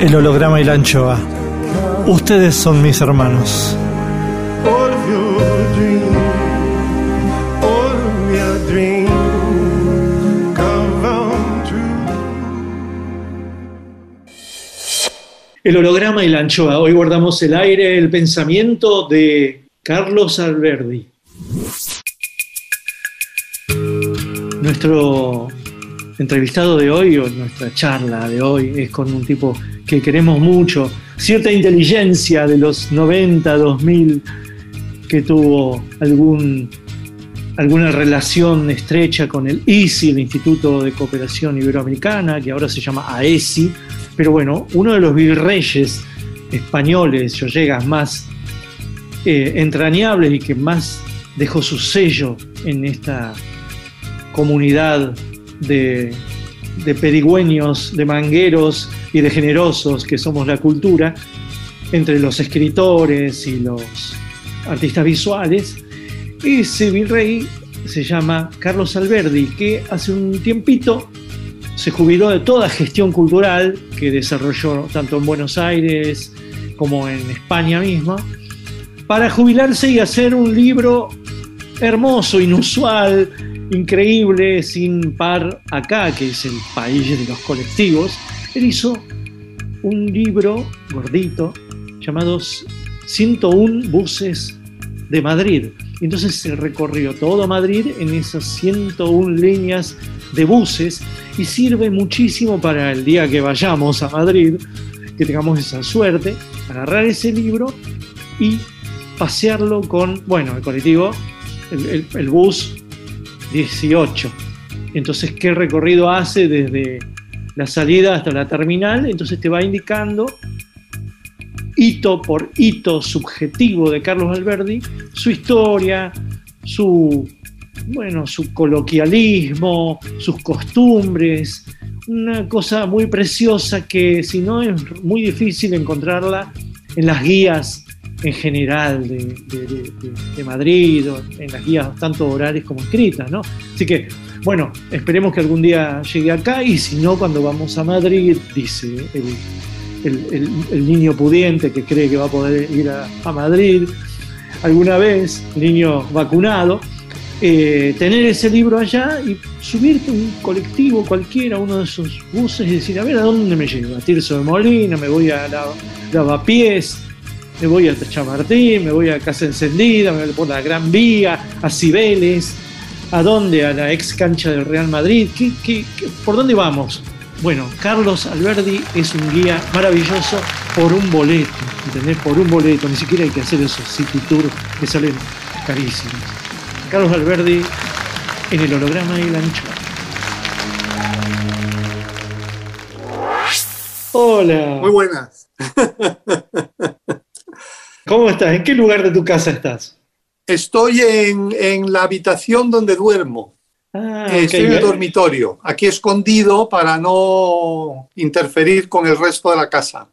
El holograma y la anchoa. Ustedes son mis hermanos. El holograma y la anchoa. Hoy guardamos el aire, el pensamiento de Carlos Alberdi. Nuestro entrevistado de hoy, o nuestra charla de hoy, es con un tipo que queremos mucho, cierta inteligencia de los 90, 2000, que tuvo algún, alguna relación estrecha con el ICI, el Instituto de Cooperación Iberoamericana, que ahora se llama AESI, pero bueno, uno de los virreyes españoles, yo llegas más eh, entrañables y que más dejó su sello en esta comunidad de, de pedigüeños, de mangueros y de generosos que somos la cultura, entre los escritores y los artistas visuales. Ese virrey se llama Carlos Alberdi, que hace un tiempito se jubiló de toda gestión cultural que desarrolló tanto en Buenos Aires como en España misma, para jubilarse y hacer un libro hermoso, inusual, increíble, sin par acá, que es el país de los colectivos. Él hizo un libro gordito llamado 101 buses de Madrid. Entonces se recorrió todo Madrid en esas 101 líneas de buses y sirve muchísimo para el día que vayamos a Madrid, que tengamos esa suerte, agarrar ese libro y pasearlo con, bueno, el colectivo, el bus 18. Entonces, ¿qué recorrido hace desde la salida hasta la terminal? Entonces te va indicando hito por hito subjetivo de Carlos Alberdi, su historia, su, bueno, su coloquialismo, sus costumbres, una cosa muy preciosa que si no es muy difícil encontrarla en las guías en general de, de- Madrid, en las guías tanto orales como escritas, ¿no? Así que, bueno, esperemos que algún día llegue acá y si no, cuando vamos a Madrid, dice el, niño pudiente que cree que va a poder ir a, a Madrid alguna vez, niño vacunado, eh, tener ese libro allá y subirte un colectivo cualquiera, uno de esos buses y decir, a ver, ¿a dónde me llevo? A Tirso de Molina, me voy a la, Lavapiés, me voy a Chamartín, me voy a Casa Encendida, me voy por la Gran Vía, a Cibeles, ¿a dónde? A la ex cancha del Real Madrid, ¿Qué, qué- qué- por dónde vamos? Bueno, Carlos Alberdi es un guía maravilloso por un boleto, ¿entendés? Por un boleto, ni siquiera hay que hacer esos city tours que salen carísimos. Carlos Alberdi en el holograma y la anchoa. Hola. Muy buenas. ¿Cómo estás? ¿En qué lugar de tu casa estás? Estoy en, en la habitación donde duermo. Ah, Eh. Estoy en el dormitorio, aquí escondido para no interferir con el resto de la casa.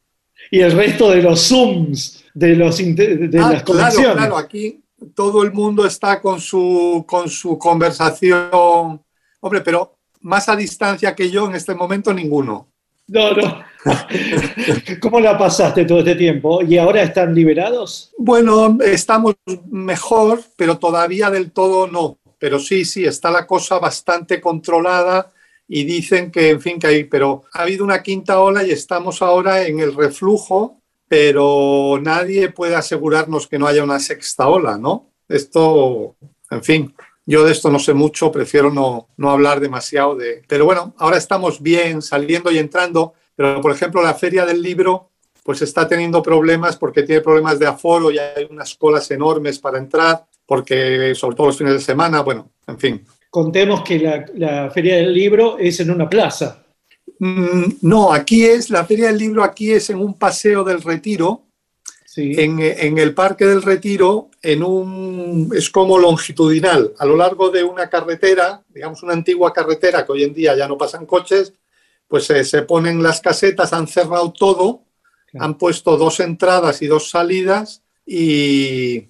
Y el resto de los Zooms, de, los, de Ah, las claro, conexiones. claro, aquí todo el mundo está con su, con su conversación. Hombre, pero más a distancia que yo en este momento ninguno. No, no. ¿Cómo la pasaste todo este tiempo? ¿Y ahora están liberados? Bueno, estamos mejor, pero todavía del todo no. Pero sí, sí, está la cosa bastante controlada y dicen que, en fin, que hay, pero ha habido una quinta ola y estamos ahora en el reflujo, pero nadie puede asegurarnos que no haya una sexta ola, ¿no? Esto, en fin, yo de esto no sé mucho, prefiero no, no hablar demasiado de... Pero bueno, ahora estamos bien, saliendo y entrando, pero por ejemplo la feria del libro pues está teniendo problemas porque tiene problemas de aforo y hay unas colas enormes para entrar, porque sobre todo los fines de semana, bueno, en fin. Contemos que la, la Feria del Libro es en una plaza. Mm, no, aquí es, la feria del libro aquí es en un paseo del retiro, Sí. en, en el Parque del Retiro, en un, es como longitudinal, a lo largo de una carretera, digamos una antigua carretera que hoy en día ya no pasan coches, pues eh, se ponen las casetas, han cerrado todo, Claro. han puesto dos entradas y dos salidas y,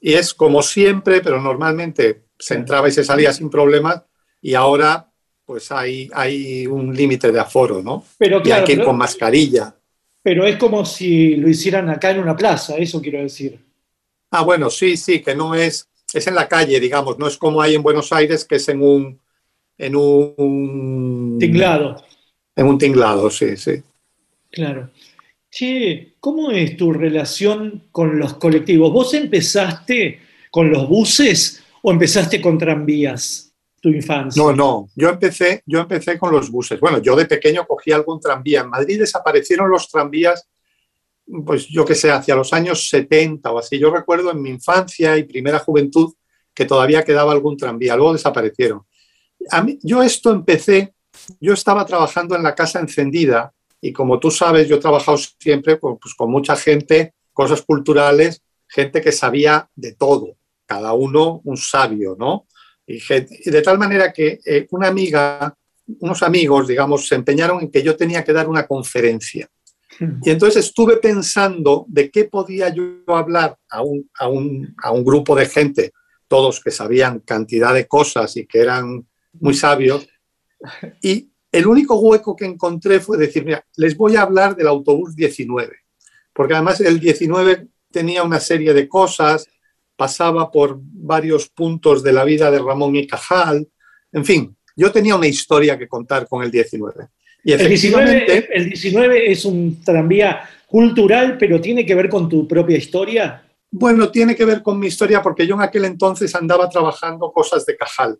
y es como siempre, pero normalmente se entraba y se salía sin problemas y ahora pues hay, hay un límite de aforo, ¿no? Pero Y hay claro, que ir pero, con mascarilla. pero es como si lo hicieran acá en una plaza, eso quiero decir. Ah, bueno, sí, sí, que no es, es en la calle, digamos, no es como hay en Buenos Aires, que es en un, en un Tinglado, En un tinglado, sí, sí. claro. Che, ¿cómo es tu relación con los colectivos? ¿Vos empezaste con los buses o empezaste con tranvías tu infancia? No, no, yo empecé, yo empecé con los buses. Bueno, yo de pequeño cogí algún tranvía. En Madrid desaparecieron los tranvías, pues yo qué sé, hacia los años 70 o así. Yo recuerdo en mi infancia y primera juventud que todavía quedaba algún tranvía, luego desaparecieron. A mí, yo esto empecé, yo estaba trabajando en la casa encendida y como tú sabes, yo he trabajado siempre con, pues, con mucha gente, cosas culturales, gente que sabía de todo, cada uno un sabio, ¿no? Y, gente- y de tal manera que eh, una amiga, unos amigos, digamos, se empeñaron en que yo tenía que dar una conferencia. Y entonces estuve pensando de qué podía yo hablar a un, a un, a un grupo de gente, todos que sabían cantidad de cosas y que eran muy sabios. Y el único hueco que encontré fue decir, mira, les voy a hablar del autobús 19, porque además el 19 tenía una serie de cosas, pasaba por varios puntos de la vida de Ramón y Cajal, en fin, yo tenía una historia que contar con el 19. Y El efectivamente, 19, el 19 es un tranvía cultural, pero tiene que ver con tu propia historia. bueno, tiene que ver con mi historia porque yo en aquel entonces andaba trabajando cosas de Cajal,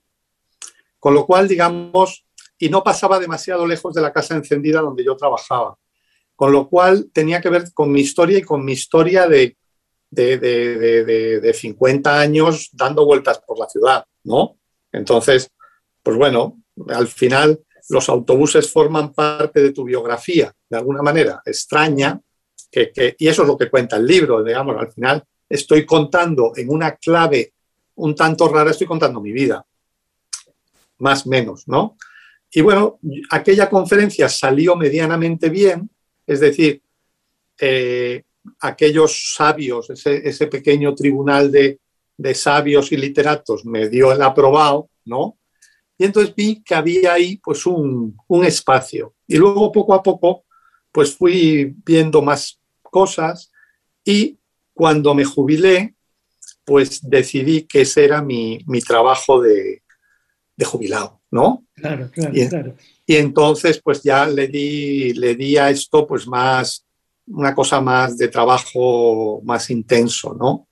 con lo cual, digamos, y no pasaba demasiado lejos de la casa encendida donde yo trabajaba, con lo cual tenía que ver con mi historia y con mi historia de, de, de, de, de- de 50 años dando vueltas por la ciudad, ¿no? Entonces, pues bueno, al final los autobuses forman parte de tu biografía, de alguna manera extraña, que, que- y eso es lo que cuenta el libro, digamos, al final estoy contando en una clave un tanto rara, estoy contando mi vida, más o menos, ¿no? Y bueno, aquella conferencia salió medianamente bien, es decir, eh, aquellos sabios, ese, pequeño tribunal de, sabios y literatos me dio el aprobado, ¿no? Y entonces vi que había ahí pues un, espacio. Y luego poco a poco pues fui viendo más cosas y cuando me jubilé pues decidí que ese era mi, trabajo de jubilado, ¿no? Claro, claro, Bien. claro. Y entonces, pues ya le di, le di a esto, pues más, una cosa más de trabajo más intenso, ¿no?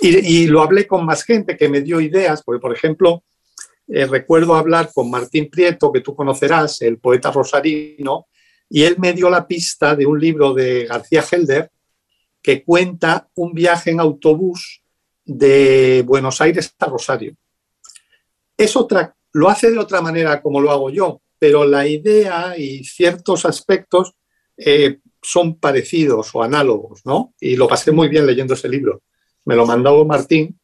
Y, y lo hablé con más gente que me dio ideas, porque, por ejemplo, eh, recuerdo hablar con Martín Prieto, que tú conocerás, el poeta rosarino, y él me dio la pista de un libro de García Helder que cuenta un viaje en autobús de Buenos Aires a Rosario. Es otra, lo hace de otra manera como lo hago yo, pero la idea y ciertos aspectos eh, son parecidos o análogos, ¿no? Y lo pasé muy bien leyendo ese libro. Me lo mandó Martín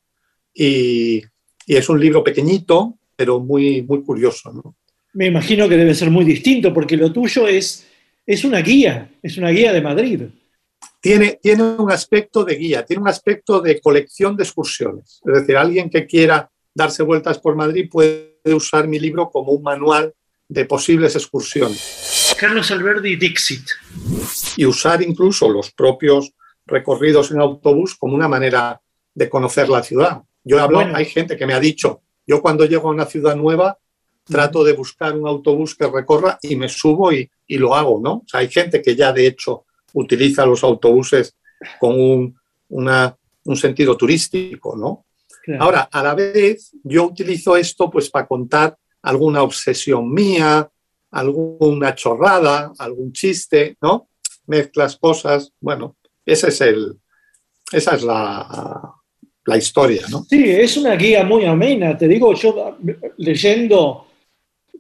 y, y es un libro pequeñito, pero muy, muy curioso. ¿no? Me imagino que debe ser muy distinto, porque lo tuyo es, es una guía, es una guía de Madrid. Tiene, tiene un aspecto de guía, tiene un aspecto de colección de excursiones. Es decir, alguien que quiera darse vueltas por Madrid puede usar mi libro como un manual de posibles excursiones. Carlos Alberdi Dixit. Y usar incluso los propios recorridos en autobús como una manera de conocer la ciudad. Yo hablo, Bueno. hay gente que me ha dicho, yo cuando llego a una ciudad nueva trato de buscar un autobús que recorra y me subo y, y lo hago, ¿no? O sea, hay gente que ya de hecho utiliza los autobuses con un, una- un sentido turístico, ¿no? Claro. Ahora, a la vez, yo utilizo esto pues para contar alguna obsesión mía, alguna chorrada, algún chiste, ¿no? Mezclas cosas, bueno, ese es el, esa es la, la historia, ¿no? Sí, es una guía muy amena. Te digo, yo leyendo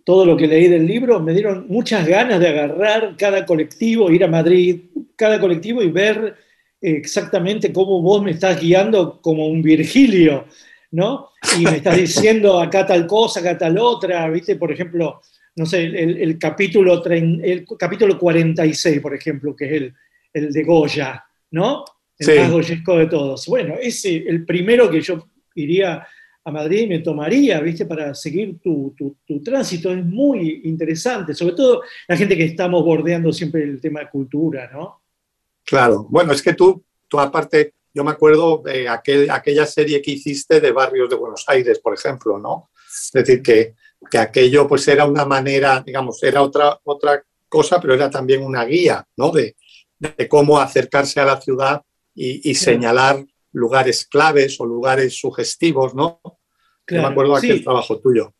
todo lo que leí del libro, me dieron muchas ganas de agarrar cada colectivo, ir a Madrid, cada colectivo y ver exactamente cómo vos me estás guiando como un Virgilio, ¿no? Y me estás diciendo acá tal cosa, acá tal otra, ¿viste? Por ejemplo, no sé, el, el capítulo, trein- el capítulo 46, por ejemplo, que es el, el de Goya, ¿no? El Sí. más goyesco de todos. Bueno, ese, el primero que yo iría a Madrid y me tomaría, ¿viste? Para seguir tu, tu- tu tránsito. Es muy interesante, sobre todo la gente que estamos bordeando siempre el tema de cultura, ¿no? Claro, bueno, es que tú, tú aparte, yo me acuerdo de aquel- aquella serie que hiciste de Barrios de Buenos Aires, por ejemplo, ¿no? Es decir, que, que aquello pues era una manera, digamos, era otra, otra cosa, pero era también una guía, ¿no? De, de cómo acercarse a la ciudad y, y señalar lugares claves o lugares sugestivos, ¿no? Yo me acuerdo sí. aquel trabajo tuyo.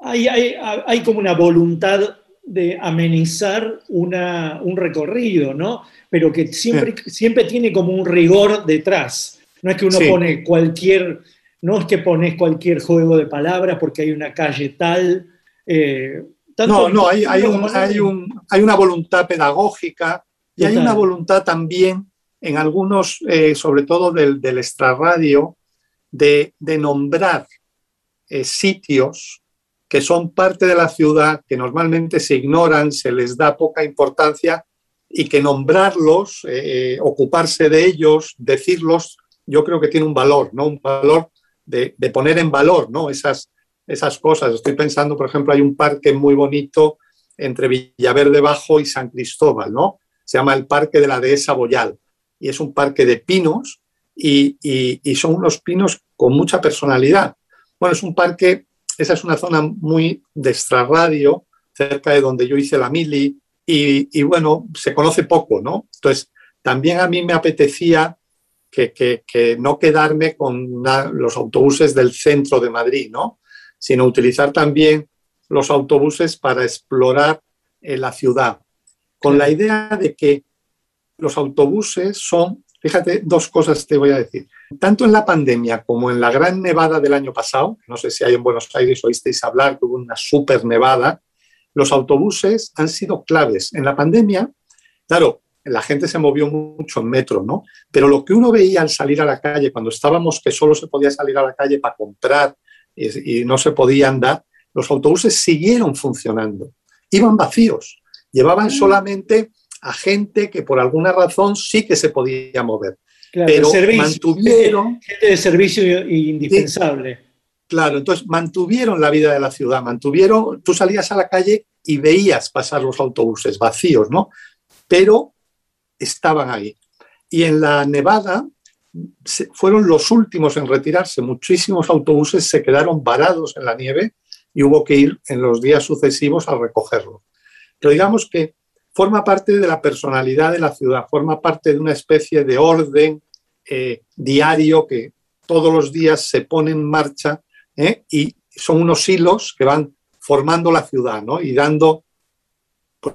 hay, hay, hay como una voluntad de amenizar una, un recorrido, ¿no? Pero que siempre, siempre tiene como un rigor detrás. No es que uno Sí. pone cualquier, no es que pones cualquier juego de palabras porque hay una calle tal. eh, tanto No, no, hay, hay, un- hay, un- hay una voluntad pedagógica y hay una voluntad también en algunos, eh, sobre todo del, del extrarradio, de, de nombrar eh, sitios que son parte de la ciudad, que normalmente se ignoran, se les da poca importancia y que nombrarlos, eh, ocuparse de ellos, decirlos, yo creo que tiene un valor, ¿no? Un valor de, de poner en valor, ¿no? Esas, esas cosas. Estoy pensando, por ejemplo, hay un parque muy bonito entre Villaverde Bajo y San Cristóbal, ¿no? Se llama el Parque de la Dehesa Boyal y es un parque de pinos y, y- y son unos pinos con mucha personalidad. Bueno, es un parque, esa es una zona muy de extrarradio, cerca de donde yo hice la mili y, y bueno, se conoce poco, ¿no? Entonces, también a mí me apetecía que, que- que no quedarme con los autobuses del centro de Madrid, ¿no? Sino utilizar también los autobuses para explorar eh, la ciudad, con la idea de que los autobuses son, fíjate, dos cosas te voy a decir. Tanto en la pandemia como en la gran nevada del año pasado, no sé si hay en Buenos Aires oísteis hablar, que hubo una super nevada, los autobuses han sido claves. En la pandemia, claro, la gente se movió mucho en metro, ¿no? Pero lo que uno veía al salir a la calle, cuando estábamos que solo se podía salir a la calle para comprar y, y no se podía andar, los autobuses siguieron funcionando. Iban vacíos. Llevaban solamente a gente que por alguna razón sí que se podía mover. Claro, Pero servicio, mantuvieron, gente de servicio indispensable. claro, entonces mantuvieron la vida de la ciudad, mantuvieron, tú salías a la calle y veías pasar los autobuses vacíos, ¿no? Pero estaban ahí. Y en la Nevada fueron los últimos en retirarse. Muchísimos autobuses se quedaron varados en la nieve y hubo que ir en los días sucesivos a recogerlos. Pero digamos que forma parte de la personalidad de la ciudad, forma parte de una especie de orden eh, diario que todos los días se pone en marcha ¿eh? y son unos hilos que van formando la ciudad ¿no? y dando,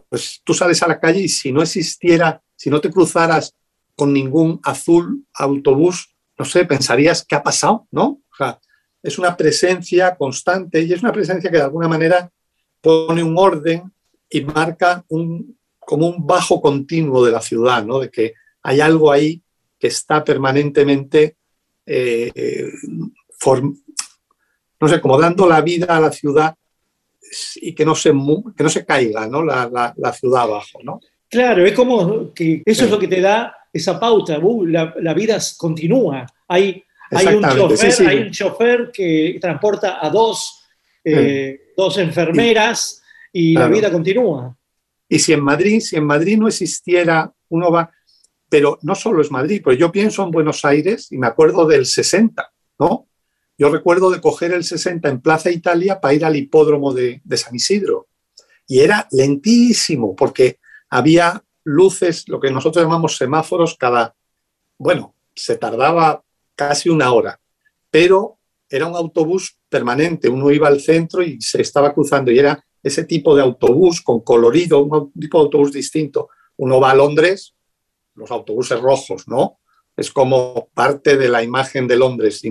pues tú sales a la calle y si no existiera, si no te cruzaras con ningún azul autobús, no sé, pensarías qué ha pasado, ¿no? O sea, es una presencia constante y es una presencia que de alguna manera pone un orden y marca un, como un bajo continuo de la ciudad, ¿no? De que hay algo ahí que está permanentemente, eh, form- no sé, como dando la vida a la ciudad y que no se, que no se caiga ¿no? La, la- la ciudad abajo, ¿no? Claro, es como que eso Sí. es lo que te da esa pauta. uh, la, la vida continúa. Hay, hay, un chofer, sí, sí. hay un chofer que transporta a dos, eh, dos enfermeras y la vida continúa. Y si en Madrid, si en Madrid no existiera, uno va, pero no solo es Madrid, pues yo pienso en Buenos Aires y me acuerdo del 60, ¿no? Yo recuerdo de coger el 60 en Plaza Italia para ir al hipódromo de, de San Isidro. Y era lentísimo porque había luces, lo que nosotros llamamos semáforos, cada, bueno, se tardaba casi una hora, pero era un autobús permanente, uno iba al centro y se estaba cruzando y era ese tipo de autobús con colorido, un tipo de autobús distinto. Uno va a Londres, los autobuses rojos, ¿no? Es como parte de la imagen de Londres.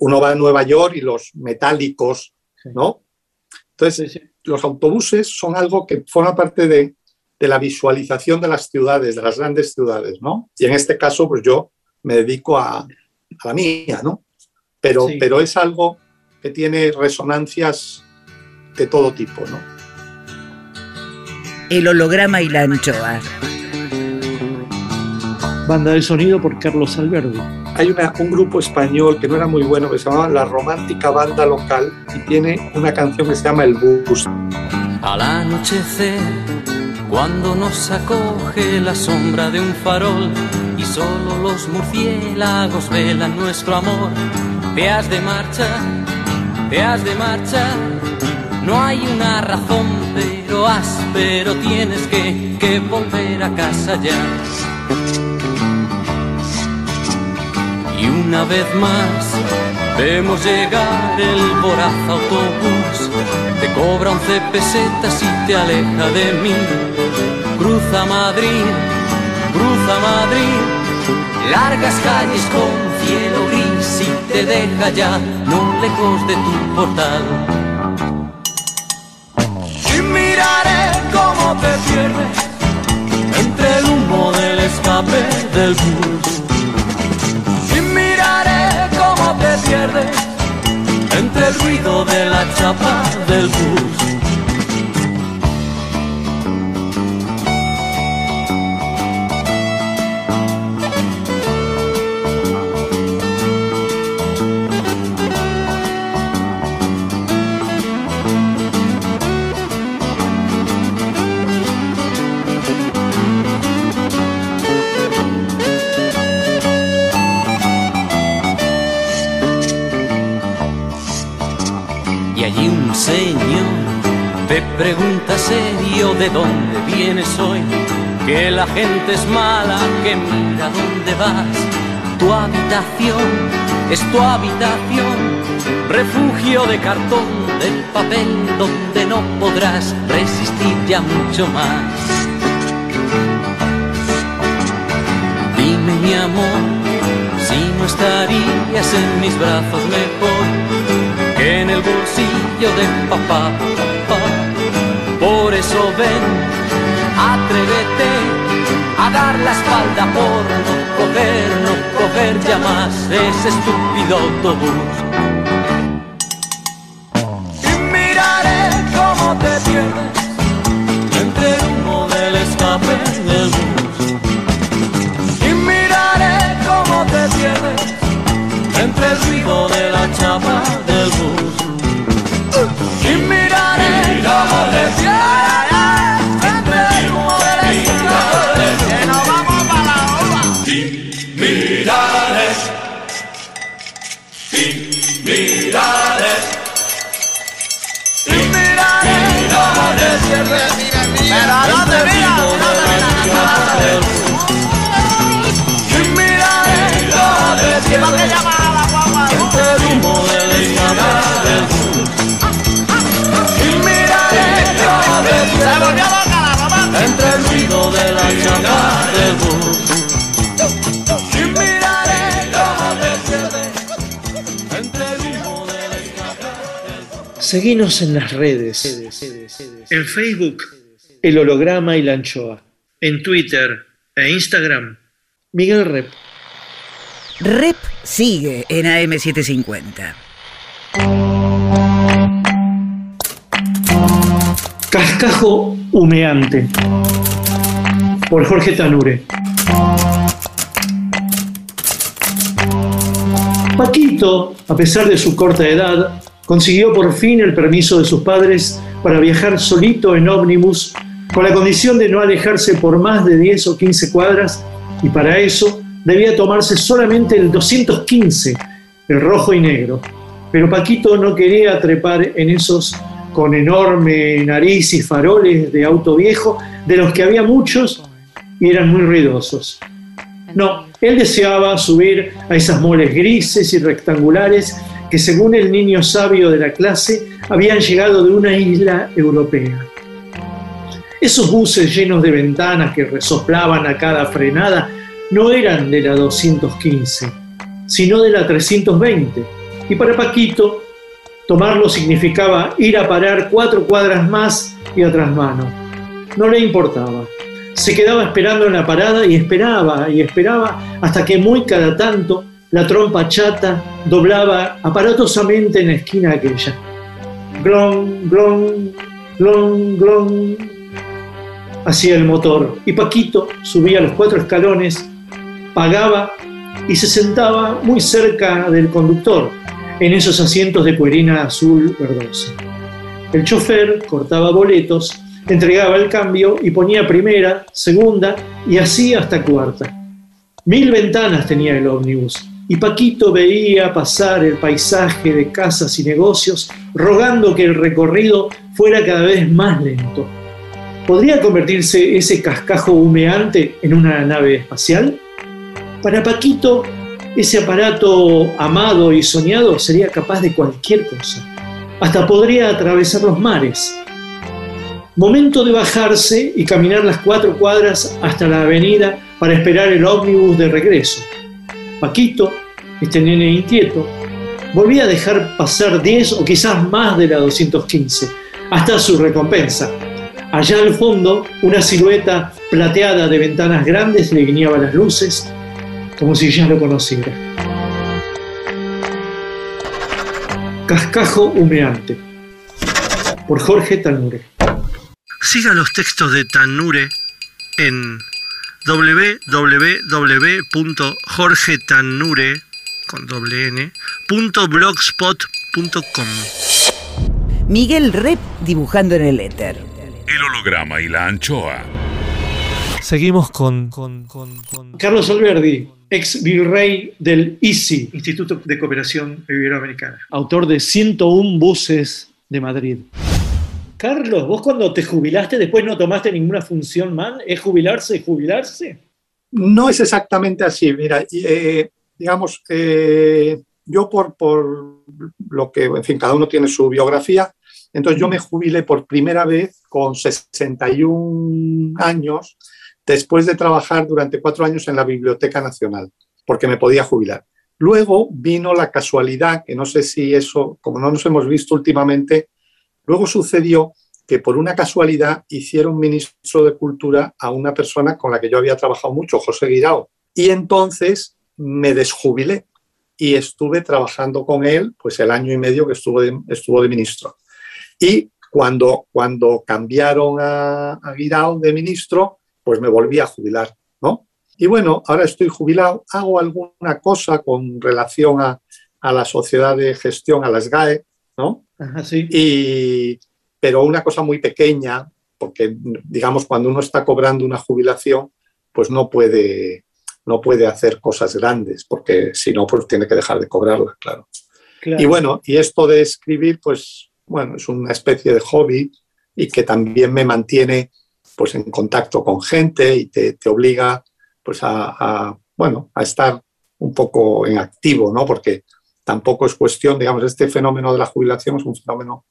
Uno va a Nueva York y los metálicos. ¿no? Entonces, los autobuses son algo que forma parte de, de la visualización de las ciudades, de las grandes ciudades, ¿no? Y en este caso, pues yo me dedico a, a la mía, ¿no? Pero, Sí. pero es algo que tiene resonancias de todo tipo, ¿no? El holograma y la anchoa. Banda de sonido por Carlos Alberdi. Hay una- un grupo español que no era muy bueno, que se llamaba La Romántica Banda Local y tiene una canción que se llama El Bus. Al anochecer, cuando nos acoge la sombra de un farol y solo los murciélagos velan nuestro amor, te has de marchar, te has de marchar. No hay una razón, pero has, pero tienes que, que volver a casa ya. Y una vez más vemos llegar el voraz autobús. Te cobra once pesetas y te aleja de mí. Cruza Madrid, cruza Madrid. Largas calles con cielo gris y te deja ya no lejos de tu portal. Te pierdes entre el humo del escape del bus y miraré cómo te pierdes entre el ruido de la chapa del bus. Allí un señor te pregunta serio de dónde vienes hoy. Que la gente es mala, que mira dónde vas. Tu habitación es tu habitación, refugio de cartón, de papel, donde no podrás resistir ya mucho más. Dime mi amor, si no estarías en mis brazos mejor en el bolsillo de papá. Por eso ven, atrévete a dar la espalda por no coger, no coger ya más ese estúpido autobús. En las redes. En Facebook, El Holograma y la Anchoa. En Twitter e Instagram, Miguel Rep. Rep sigue en AM750. Cascajo humeante. Por Jorge Tanure. Paquito, a pesar de su corta edad, consiguió por fin el permiso de sus padres para viajar solito en ómnibus con la condición de no alejarse por más de 10 o 15 cuadras y para eso debía tomarse solamente el 215, el rojo y negro. Pero Paquito no quería trepar en esos con enorme nariz y faroles de auto viejo, de los que había muchos y eran muy ruidosos. No, él deseaba subir a esas moles grises y rectangulares que según el niño sabio de la clase habían llegado de una isla europea. Esos buses llenos de ventanas que resoplaban a cada frenada no eran de la 215, sino de la 320. Y para Paquito, tomarlo significaba ir a parar cuatro cuadras más y atrás mano. No le importaba. Se quedaba esperando en la parada y esperaba y esperaba hasta que muy cada tanto la trompa chata doblaba aparatosamente en la esquina aquella. Glon, glon, glon, glon. Hacía el motor y Paquito subía los cuatro escalones, pagaba y se sentaba muy cerca del conductor, en esos asientos de cuerina azul verdosa. El chofer cortaba boletos, entregaba el cambio y ponía primera, segunda y así hasta cuarta. Mil ventanas tenía el ómnibus y Paquito veía pasar el paisaje de casas y negocios, rogando que el recorrido fuera cada vez más lento. ¿Podría convertirse ese cascajo humeante en una nave espacial? Para Paquito, ese aparato amado y soñado sería capaz de cualquier cosa. Hasta podría atravesar los mares. Momento de bajarse y caminar las cuatro cuadras hasta la avenida para esperar el ómnibus de regreso. Paquito, este nene inquieto, volvía a dejar pasar 10 o quizás más de la 215, hasta su recompensa. Allá al fondo, una silueta plateada de ventanas grandes le guiñaba las luces, como si ya lo conociera. Cascajo humeante, por Jorge Tanure. Siga los textos de Tanure en www.jorgetanure con doble n, punto blogspot.com. Miguel Rep dibujando en el éter. El holograma y la anchoa. Seguimos con, con, con, con- Carlos Alberdi, ex virrey del ICI, Instituto de Cooperación Iberoamericana, autor de 101 buses de Madrid. Carlos, vos cuando te jubilaste después no tomaste ninguna función más, ¿es jubilarse jubilarse? No es exactamente así. Mira, eh, digamos, eh, yo por, por lo que, en fin, cada uno tiene su biografía, entonces yo me jubilé por primera vez con 61 años, después de trabajar durante cuatro años en la Biblioteca Nacional, porque me podía jubilar. Luego vino la casualidad, que no sé si eso, como no nos hemos visto últimamente, luego sucedió que por una casualidad hicieron ministro de Cultura a una persona con la que yo había trabajado mucho, José Guirao. Y entonces me desjubilé y estuve trabajando con él pues el año y medio que estuvo de, estuvo de ministro. Y cuando, cuando cambiaron a, a Guirao de ministro, pues me volví a jubilar, ¿no? Y bueno, ahora estoy jubilado, hago alguna cosa con relación a, a la sociedad de gestión, a las GAE, ¿no? Ajá, sí. Y, pero una cosa muy pequeña, porque digamos cuando uno está cobrando una jubilación, pues no puede, no puede hacer cosas grandes, porque si no, pues tiene que dejar de cobrarla, claro. claro. Y bueno, y esto de escribir, pues bueno, es una especie de hobby y que también me mantiene pues en contacto con gente y te, te obliga pues a, a, bueno, a estar un poco en activo, ¿no? Porque tampoco es cuestión, digamos, este fenómeno de la jubilación es un fenómeno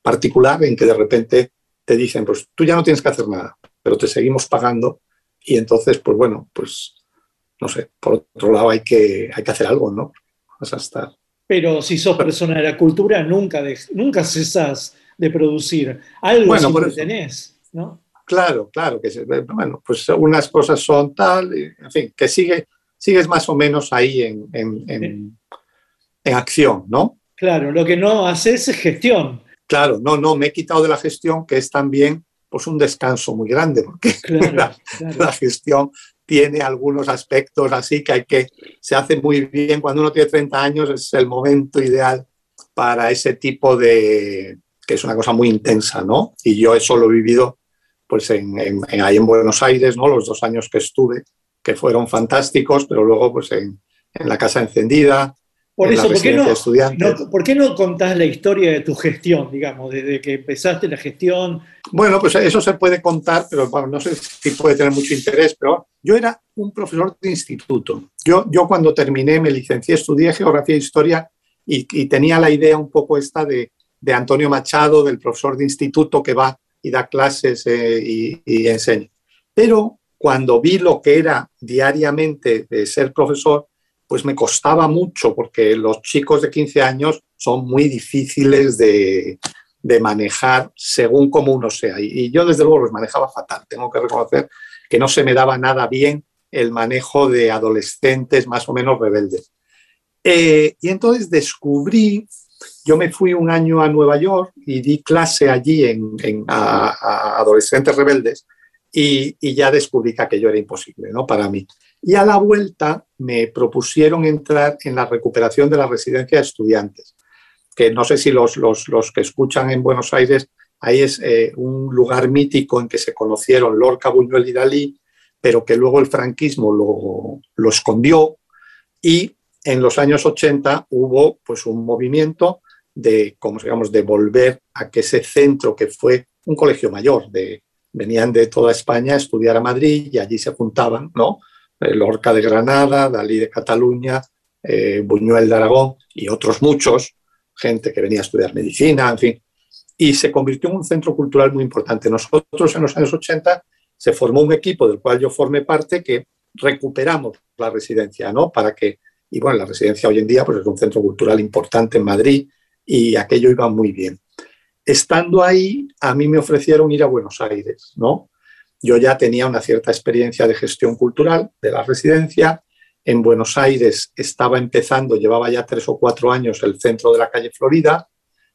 particular en que de repente te dicen, pues tú ya no tienes que hacer nada, pero te seguimos pagando y entonces, pues bueno, pues no sé, por otro lado hay que, hay que hacer algo, ¿no? Vas a estar. Pero si sos persona de la cultura, nunca, de, nunca cesás de producir. Algo Bueno, siempre tenés, ¿no? Claro, claro, que bueno, pues unas cosas son tal, en fin, que sigue, sigues más o menos ahí en, en, en, en acción, ¿no? Claro, lo que no haces es gestión. Claro, no, no, me he quitado de la gestión, que es también pues un descanso muy grande, porque Claro, la, claro. la gestión tiene algunos aspectos así que hay que, se hace muy bien cuando uno tiene 30 años, es el momento ideal para ese tipo de, que es una cosa muy intensa, ¿no? Y yo eso lo he vivido pues en, en- en- ahí en Buenos Aires, ¿no? Los dos años que estuve, que fueron fantásticos, pero luego pues en, en la Casa Encendida, Por eso, ¿por qué, no, no- ¿por qué no contás la historia de tu gestión, digamos, desde que empezaste la gestión? Bueno, pues eso se puede contar, pero bueno, no sé si puede tener mucho interés, pero yo era un profesor de instituto. Yo, yo cuando terminé, me licencié, estudié geografía e historia y, y tenía la idea un poco esta de, de Antonio Machado, del profesor de instituto que va y da clases eh, y, y enseña. Pero cuando vi lo que era diariamente de ser profesor, pues me costaba mucho porque los chicos de 15 años son muy difíciles de, de manejar según como uno sea. Y, yo desde luego los manejaba fatal. Tengo que reconocer que no se me daba nada bien el manejo de adolescentes más o menos rebeldes. Eh, y entonces descubrí, yo me fui un año a Nueva York y di clase allí en, en- adolescentes rebeldes y, y ya descubrí que aquello era imposible ¿no? para mí. Y a la vuelta me propusieron entrar en la recuperación de la residencia de estudiantes que no sé si los, los, los que escuchan en Buenos Aires, ahí es eh, un lugar mítico en que se conocieron Lorca, Buñuel y Dalí, pero que luego el franquismo lo, lo escondió y en los años 80 hubo pues un movimiento de, como digamos, de volver a que ese centro que fue un colegio mayor, de, venían de toda España a estudiar a Madrid y allí se juntaban, ¿no? Eh, Lorca de Granada, Dalí de Cataluña, eh, Buñuel de Aragón y otros muchos, gente que venía a estudiar medicina, en fin, y se convirtió en un centro cultural muy importante. Nosotros en los años 80 se formó un equipo del cual yo formé parte que recuperamos la residencia, ¿no? Para que, y bueno, la residencia hoy en día pues es un centro cultural importante en Madrid y aquello iba muy bien. Estando ahí, a mí me ofrecieron ir a Buenos Aires, ¿no? Yo ya tenía una cierta experiencia de gestión cultural de la residencia, en Buenos Aires estaba empezando, llevaba ya tres o cuatro años el centro de la calle Florida,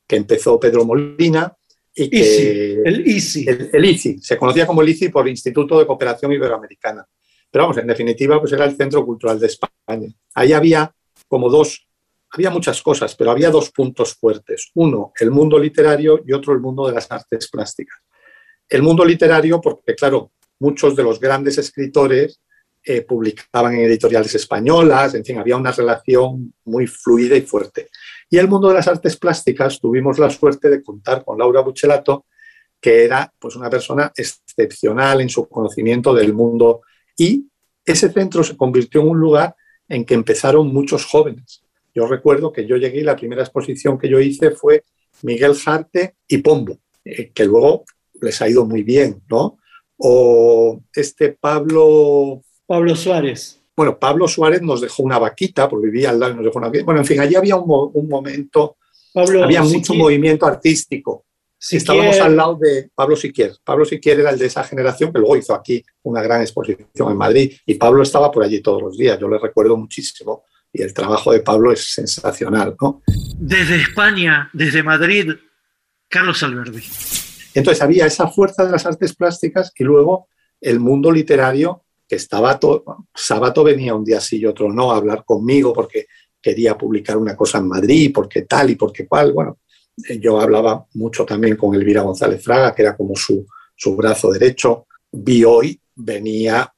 que empezó Pedro Molina y que ICI, el ICI. el, el ICI, se conocía como el ICI por Instituto de Cooperación Iberoamericana. Pero vamos, en definitiva, pues era el Centro Cultural de España. Ahí había como dos, había muchas cosas, pero había dos puntos fuertes. Uno, el mundo literario y otro, el mundo de las artes plásticas. El mundo literario, porque claro, muchos de los grandes escritores eh, publicaban en editoriales españolas, en fin, había una relación muy fluida y fuerte. Y el mundo de las artes plásticas, tuvimos la suerte de contar con Laura Buchelato, que era pues, una persona excepcional en su conocimiento del mundo. Y ese centro se convirtió en un lugar en que empezaron muchos jóvenes. Yo recuerdo que yo llegué y la primera exposición que yo hice fue Miguel Jarte y Pombo, eh, que luego les ha ido muy bien, ¿no? O este Pablo, Pablo Suárez. bueno, Pablo Suárez nos dejó una vaquita, porque vivía al lado y nos dejó una vaquita. Bueno, en fin, allí había un, mo- un momento, Pablo había Siquier- mucho movimiento artístico. Siquier- Estábamos al lado de Pablo Siquier. Pablo Siquier era el de esa generación que luego hizo aquí una gran exposición en Madrid y Pablo estaba por allí todos los días. Yo le recuerdo muchísimo y el trabajo de Pablo es sensacional, ¿no? Desde España, desde Madrid, Carlos Alberdi. Entonces había esa fuerza de las artes plásticas y luego el mundo literario que estaba todo. Sábato venía un día sí y otro no a hablar conmigo porque quería publicar una cosa en Madrid, porque tal y porque cual. Bueno, eh, yo hablaba mucho también con Elvira González Fraga, que era como su, su brazo derecho. Vi hoy, venía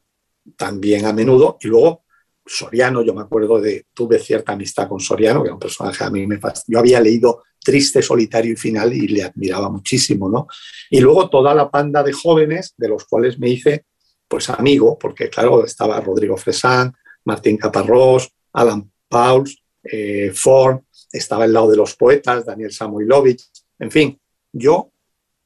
también a menudo y luego Soriano, yo me acuerdo de, tuve cierta amistad con Soriano, que era un personaje a mí me fasc- Yo había leído Triste, Solitario y Final y le admiraba muchísimo, ¿no? Y luego toda la panda de jóvenes, de los cuales me hice, pues amigo, porque claro, estaba Rodrigo Fresán, Martín Caparrós, Alan Pauls, eh, Ford, estaba al lado de los poetas, Daniel Samoilovich, en fin, yo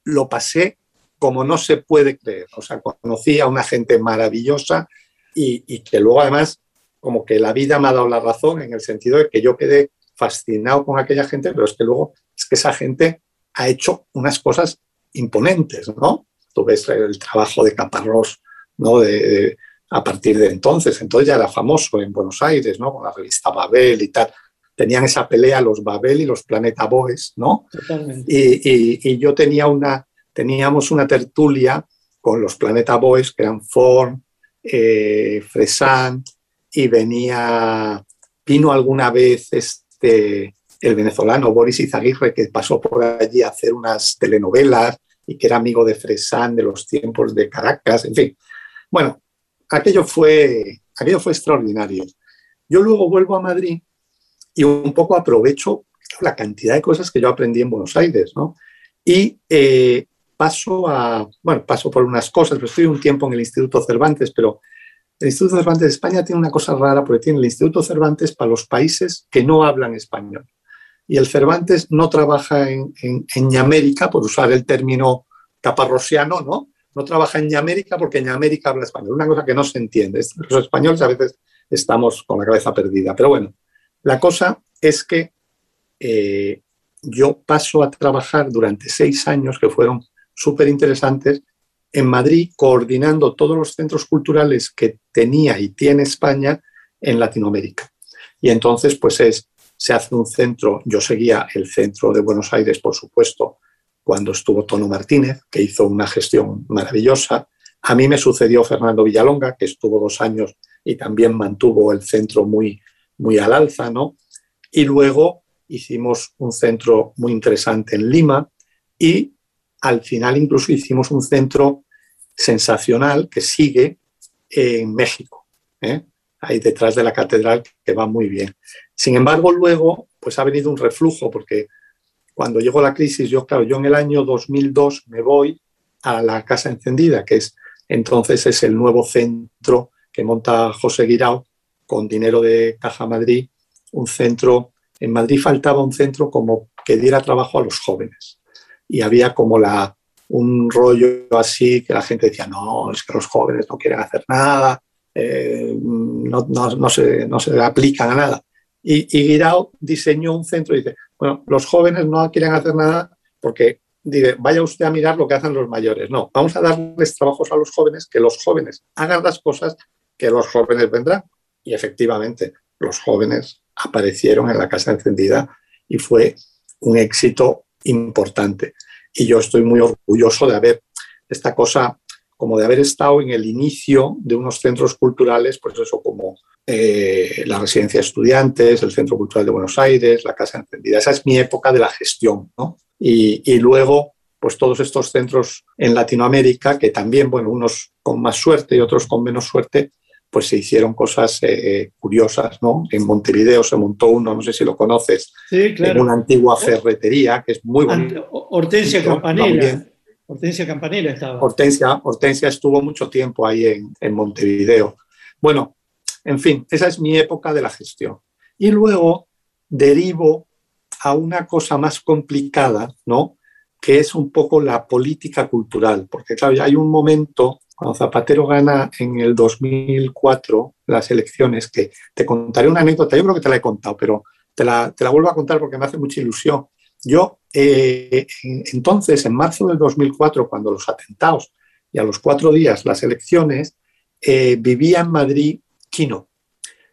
lo pasé como no se puede creer. O sea, conocí a una gente maravillosa y, y que luego además como que la vida me ha dado la razón en el sentido de que yo quedé fascinado con aquella gente, pero es que luego es que esa gente ha hecho unas cosas imponentes, ¿no? Tú ves el trabajo de Caparrós, ¿no? De, de- a partir de entonces, entonces ya era famoso en Buenos Aires, ¿no? Con la revista Babel y tal. tenían esa pelea los Babel y los Planeta Boys, ¿no? Totalmente. Y, y- y yo tenía una, teníamos una tertulia con los Planeta Boys, que eran Forn, eh, Fresan, y venía, vino alguna vez este, el venezolano Boris Izaguirre, que pasó por allí a hacer unas telenovelas y que era amigo de Fresan de los tiempos de Caracas, en fin. Bueno, aquello fue, aquello fue extraordinario. Yo luego vuelvo a Madrid y un poco aprovecho la cantidad de cosas que yo aprendí en Buenos Aires, ¿no? Y eh, paso a, bueno, paso por unas cosas, pero estoy un tiempo en el Instituto Cervantes, pero el Instituto Cervantes de España tiene una cosa rara porque tiene el Instituto Cervantes para los países que no hablan español. Y el Cervantes no trabaja en, en, en Ñamérica, por usar el término caparrosiano, ¿no? No trabaja en Ñamérica porque en Ñamérica habla español. Una cosa que no se entiende. Los españoles a veces estamos con la cabeza perdida. Pero bueno, la cosa es que eh, yo paso a trabajar durante seis años que fueron súper interesantes en Madrid, coordinando todos los centros culturales que tenía y tiene España en Latinoamérica. Y entonces, pues es, se hace un centro, yo seguía el centro de Buenos Aires, por supuesto, cuando estuvo Tono Martínez, que hizo una gestión maravillosa. A mí me sucedió Fernando Villalonga, que estuvo dos años y también mantuvo el centro muy, muy al alza, ¿no? Y luego hicimos un centro muy interesante en Lima y al final incluso hicimos un centro sensacional que sigue en México, ¿eh? ahí detrás de la catedral, que va muy bien. Sin embargo, luego pues ha venido un reflujo porque cuando llegó la crisis, yo, claro, yo en el año 2002 me voy a la Casa Encendida, que es entonces es el nuevo centro que monta José Guirao con dinero de Caja Madrid, un centro, en Madrid faltaba un centro como que diera trabajo a los jóvenes. Y había como la, un rollo así que la gente decía, no, es que los jóvenes no quieren hacer nada, eh, no, no, se, no se aplican a nada. Y, y Guirao diseñó un centro y dice, bueno, los jóvenes no quieren hacer nada porque dice, vaya usted a mirar lo que hacen los mayores. No, vamos a darles trabajos a los jóvenes, que los jóvenes hagan las cosas que los jóvenes vendrán. Y efectivamente, los jóvenes aparecieron en la Casa Encendida y fue un éxito importante. Y yo estoy muy orgulloso de haber esta cosa, como de haber estado en el inicio de unos centros culturales, pues eso como eh, la residencia de estudiantes, el Centro Cultural de Buenos Aires, la Casa Encendida. Esa es mi época de la gestión, ¿no? Y, y luego, pues todos estos centros en Latinoamérica, que también, bueno, unos con más suerte y otros con menos suerte, pues se hicieron cosas eh, curiosas, ¿no? En Montevideo se montó uno, no sé si lo conoces, Sí, en claro. una antigua ferretería que es muy bonita. Hortensia Campanella. Hortensia Campanella estaba. Hortensia, Hortensia estuvo mucho tiempo ahí en, en Montevideo. Bueno, en fin, esa es mi época de la gestión. Y luego derivo a una cosa más complicada, ¿no? Que es un poco la política cultural, porque claro, ya hay un momento cuando Zapatero gana en el 2004 las elecciones, que te contaré una anécdota, yo creo que te la he contado, pero te la, te la vuelvo a contar porque me hace mucha ilusión. Yo, eh, en- entonces, en marzo del 2004, cuando los atentados y a los cuatro días las elecciones, eh, vivía en Madrid Quino.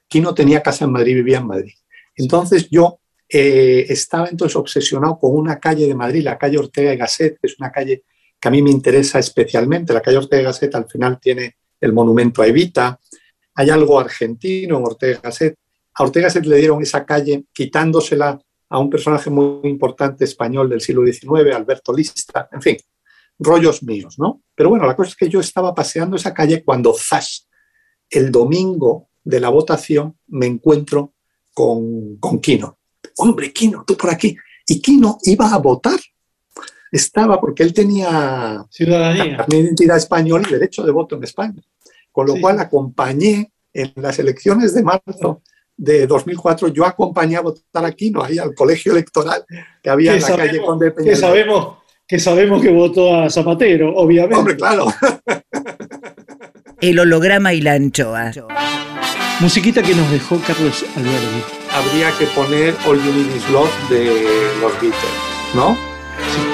Quino tenía casa en Madrid, vivía en Madrid. Entonces yo eh, estaba entonces obsesionado con una calle de Madrid, la calle Ortega y Gasset, que es una calle que a mí me interesa especialmente. La calle Ortega Gasset al final tiene el monumento a Evita. Hay algo argentino en Ortega Gasset. A Ortega Gasset le dieron esa calle quitándosela a un personaje muy importante español del siglo XIX, Alberto Lista, en fin, rollos míos, ¿no? Pero bueno, la cosa es que yo estaba paseando esa calle cuando ¡zas! el domingo de la votación me encuentro con, con Quino. Hombre, Quino, tú por aquí. Y Quino iba a votar. Estaba porque él tenía Ciudadanía. de identidad española y derecho de voto en España. Con lo Sí. cual acompañé en las elecciones de marzo de 2004, yo acompañé a votar a Quino ahí al colegio electoral que había Que en la calle sabemos, Conde que Peñalver. sabemos que sabemos que votó a Zapatero, obviamente. Hombre, claro. El holograma y la anchoa. Musiquita que nos dejó Carlos Alberti. Habría que poner All You Need Is Love de los Beatles, ¿no? that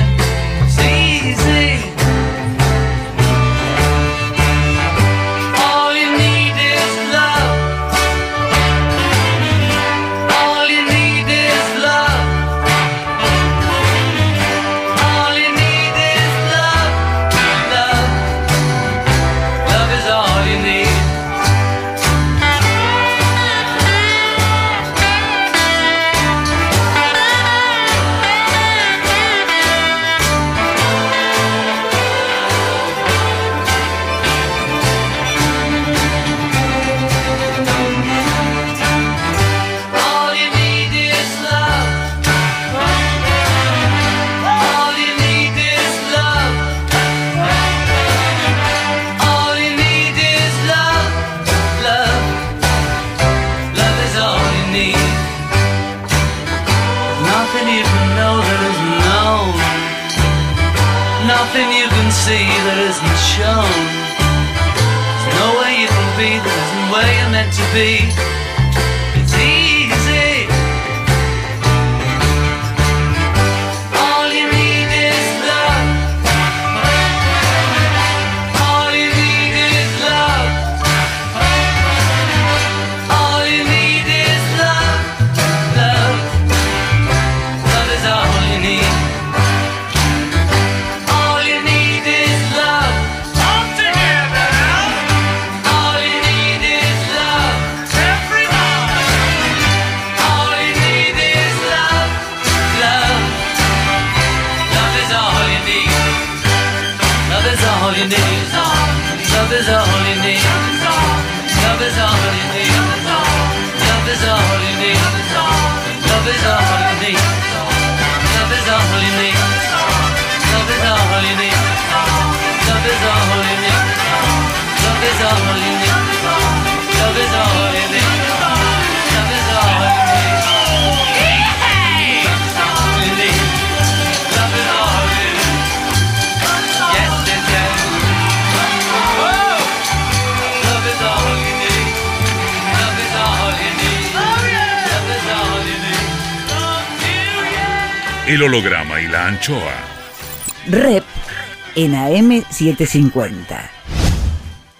AM750.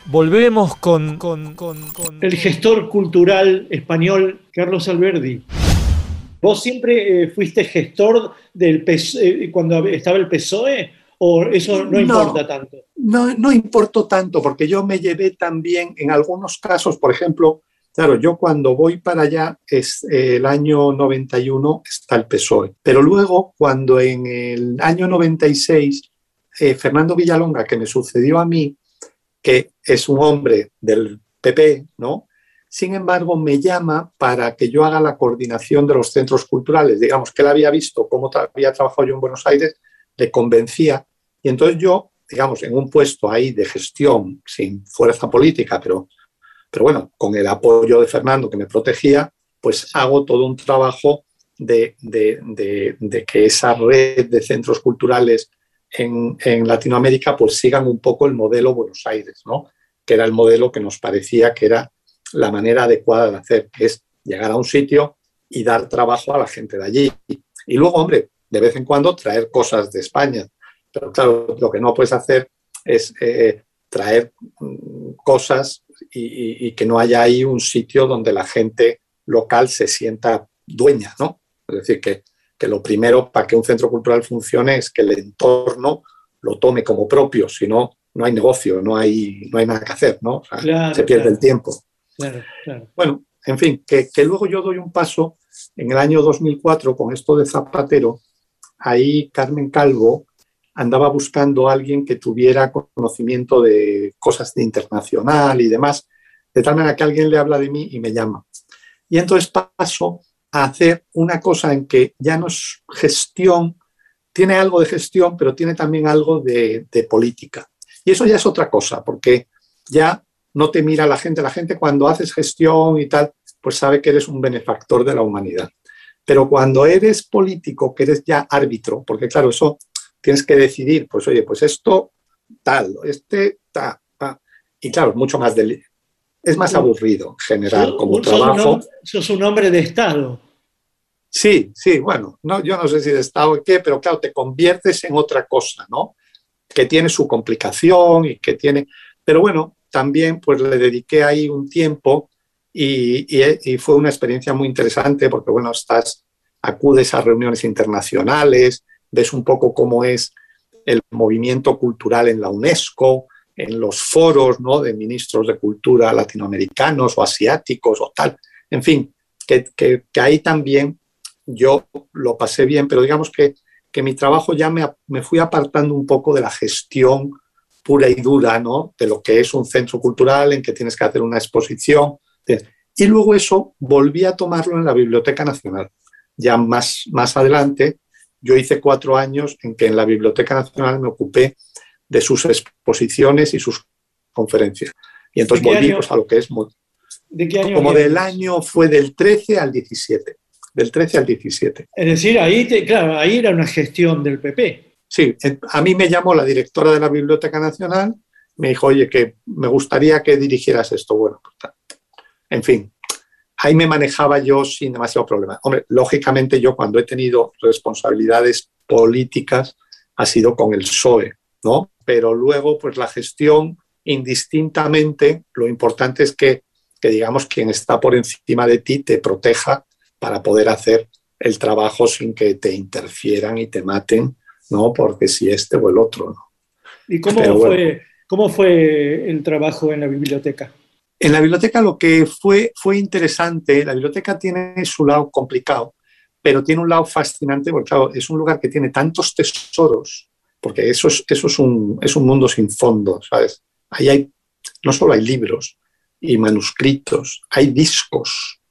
Volvemos con, con- con- con- El gestor cultural español Carlos Alberdi. ¿Vos siempre eh, fuiste gestor del PES- eh, cuando estaba el PSOE o eso no, No. importa tanto? No, no importó tanto porque yo me llevé también en algunos casos, por ejemplo, claro, yo cuando voy para allá es eh, el año 91 está el PSOE, pero luego cuando en el año 96 eh, Fernando Villalonga, que me sucedió a mí, que es un hombre del PP, ¿no? Sin embargo, me llama para que yo haga la coordinación de los centros culturales. Digamos que él había visto cómo tra- había trabajado yo en Buenos Aires, le convencía y entonces yo, digamos, en un puesto ahí de gestión, sin fuerza política, pero, pero bueno, con el apoyo de Fernando que me protegía, pues hago todo un trabajo de, de- de- de que esa red de centros culturales en, Latinoamérica pues sigan un poco el modelo Buenos Aires, ¿no? Que era el modelo que nos parecía que era la manera adecuada de hacer, que es llegar a un sitio y dar trabajo a la gente de allí. Y luego, hombre, de vez en cuando traer cosas de España. Pero claro, lo que no puedes hacer es eh, traer mm, cosas y- y que no haya ahí un sitio donde la gente local se sienta dueña, ¿no? Es decir, que, que lo primero para que un centro cultural funcione es que el entorno lo tome como propio, si no, no hay negocio, no hay, no hay nada que hacer, ¿no? O sea, Claro, se pierde claro. el tiempo. Claro. Bueno, en fin, que, que luego yo doy un paso en el año 2004 con esto de Zapatero. Ahí Carmen Calvo andaba buscando a alguien que tuviera conocimiento de cosas de internacional y demás, de tal manera que alguien le habla de mí y me llama. Y entonces paso hacer una cosa en que ya no es gestión, tiene algo de gestión, pero tiene también algo de, de política. Y eso ya es otra cosa, porque ya no te mira la gente. La gente cuando haces gestión y tal, pues sabe que eres un benefactor de la humanidad. Pero cuando eres político, que eres ya árbitro, porque claro, eso tienes que decidir, pues oye, pues esto tal, este ta, ta. Y claro, mucho más del, es más aburrido en general como Sos un trabajo. hom- Sos un hombre de Estado. Sí, sí, bueno, no, yo no sé si de Estado o qué, pero claro, te conviertes en otra cosa, ¿no? Que tiene su complicación y que tiene... Pero bueno, también pues le dediqué ahí un tiempo y, y- y fue una experiencia muy interesante porque, bueno, estás, acudes a reuniones internacionales, ves un poco cómo es el movimiento cultural en la UNESCO, en los foros. De ministros de cultura latinoamericanos o asiáticos o tal. En fin, que, que- que ahí también yo lo pasé bien, pero digamos que, que mi trabajo ya me, me fui apartando un poco de la gestión pura y dura, ¿no? De lo que es un centro cultural en que tienes que hacer una exposición. Y luego eso volví a tomarlo en la Biblioteca Nacional. Ya más, más adelante, yo hice cuatro años en que en la Biblioteca Nacional me ocupé de sus exposiciones y sus conferencias. Y entonces ¿De qué volví pues, a lo que es ¿De qué año como del año fue del 13 al 17. Del 13 al 17. Es decir, ahí, te- claro, ahí era una gestión del PP. Sí, a mí me llamó la directora de la Biblioteca Nacional, me dijo, oye, que me gustaría que dirigieras esto. Bueno, pues, en fin, ahí me manejaba yo sin demasiado problema. Hombre, lógicamente yo cuando he tenido responsabilidades políticas ha sido con el PSOE, ¿no? Pero luego, pues la gestión, indistintamente, lo importante es que, que digamos, quien está por encima de ti te proteja para poder hacer el trabajo sin que te interfieran y te maten ¿no? Porque si este o el otro, ¿no? ¿Y cómo Pero fue, bueno. cómo fue el trabajo en la biblioteca? En la biblioteca lo que fue, fue interesante, la biblioteca tiene su lado complicado, pero tiene un lado fascinante porque claro, es un lugar que tiene tantos tesoros, porque eso es, eso es, un, es un mundo sin fondo, ¿sabes? Ahí hay, no solo hay libros y manuscritos, hay discos,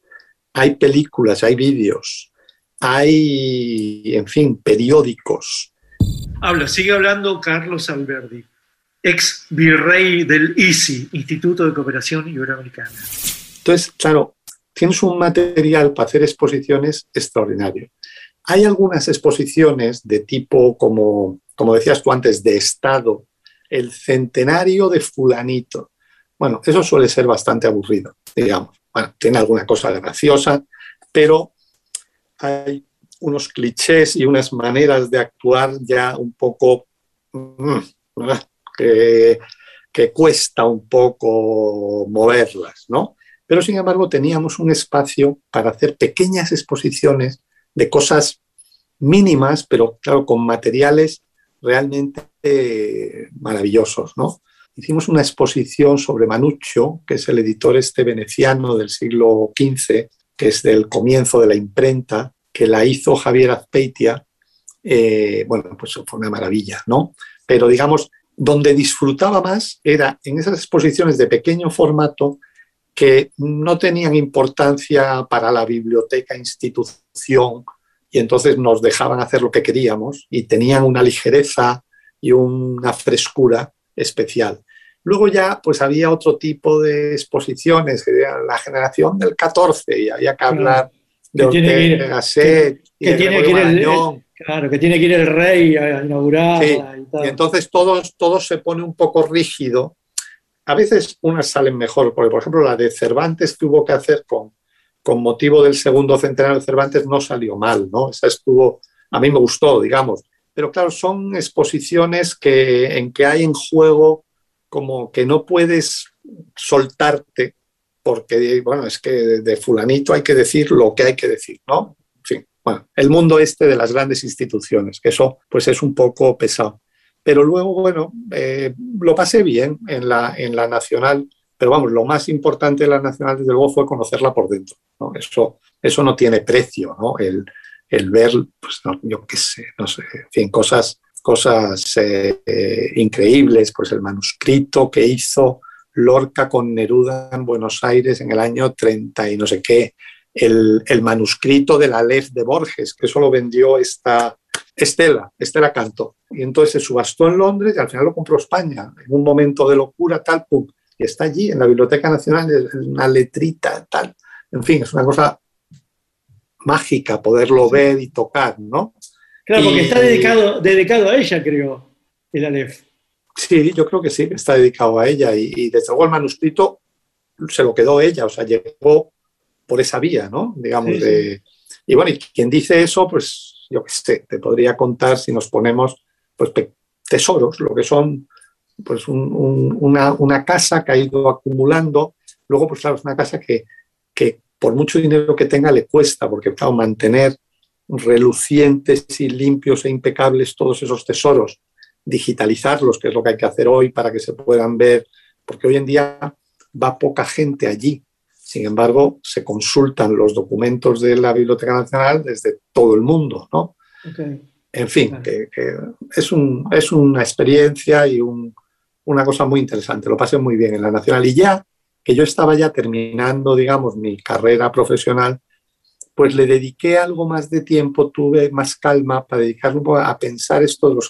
hay películas, hay vídeos, hay, en fin, periódicos, Habla, sigue hablando Carlos Alberdi, ex virrey del ICI, Instituto de Cooperación Iberoamericana. Entonces, claro, tienes un material para hacer exposiciones extraordinario. Hay algunas exposiciones de tipo, como, como decías tú antes, de Estado, el centenario de fulanito. Bueno, eso suele ser bastante aburrido, digamos. Bueno, tiene alguna cosa graciosa, pero hay unos clichés y unas maneras de actuar ya un poco mm, que, que cuesta un poco moverlas, ¿no? Pero sin embargo teníamos un espacio para hacer pequeñas exposiciones de cosas mínimas, pero claro, con materiales realmente eh, maravillosos, ¿no? Hicimos una exposición sobre Manuccio, que es el editor este veneciano del siglo XV, que es del comienzo de la imprenta, que la hizo Javier Azpeitia. Eh, bueno, pues fue una maravilla, ¿no? Pero digamos, donde disfrutaba más era en esas exposiciones de pequeño formato que no tenían importancia para la biblioteca, institución, y entonces nos dejaban hacer lo que queríamos y tenían una ligereza y una frescura especial. Luego ya pues había otro tipo de exposiciones, que era la generación del 14 y había que hablar de Ortega Gasset Que tiene que, ir el, claro, que tiene que ir el rey a inaugurarla Sí, y tal. Y entonces todo, todo se pone un poco rígido. A veces unas salen mejor, porque por ejemplo la de Cervantes que hubo que hacer con, con motivo del segundo centenario de Cervantes no salió mal, ¿no? Esa estuvo, a mí me gustó, digamos. Pero claro, son exposiciones que, en que hay en juego como que no puedes soltarte, porque, bueno, es que de, fulanito hay que decir lo que hay que decir, ¿no? En fin, bueno, el mundo este de las grandes instituciones, que eso pues es un poco pesado. Pero luego, bueno, eh, lo pasé bien en la, en la nacional, pero vamos, lo más importante de la nacional, desde luego, fue conocerla por dentro. ¿no? Eso, eso no tiene precio, ¿no? El, el ver, pues yo qué sé, no sé, en fin, cosas, cosas eh, increíbles, pues el manuscrito que hizo Lorca con Neruda en Buenos Aires en el año 30 y no sé qué, el, el manuscrito de la Lef de Borges, que eso lo vendió esta, Estela, Estela Canto. Y entonces se subastó en Londres y al final lo compró España, en un momento de locura, tal, pum. Y está allí, en la Biblioteca Nacional, es una letrita, tal. En fin, es una cosa mágica poderlo ver y tocar, ¿no? Claro, porque Y- está dedicado, dedicado a ella, creo, el Aleph. Sí, yo creo que sí, que está dedicado a ella y, y desde luego el manuscrito se lo quedó ella, o sea, llegó por esa vía, ¿no? Digamos, Sí, sí. de- y bueno, y quien dice eso, pues yo qué sé, te podría contar si nos ponemos, pues, tesoros, lo que son, pues, un- un- una, una casa que ha ido acumulando, luego, pues claro, es una casa que, que por mucho dinero que tenga le cuesta, porque claro, mantener relucientes y limpios e impecables todos esos tesoros, digitalizarlos, que es lo que hay que hacer hoy para que se puedan ver, porque hoy en día va poca gente allí. Sin embargo, se consultan los documentos de la Biblioteca Nacional desde todo el mundo, ¿no? En fin, Claro. que, que es, un- es una experiencia y un- una cosa muy interesante. Lo pasé muy bien en la Nacional. Y ya que yo estaba ya terminando, digamos, mi carrera profesional, pues le dediqué algo más de tiempo, tuve más calma para dedicarme a pensar esto de los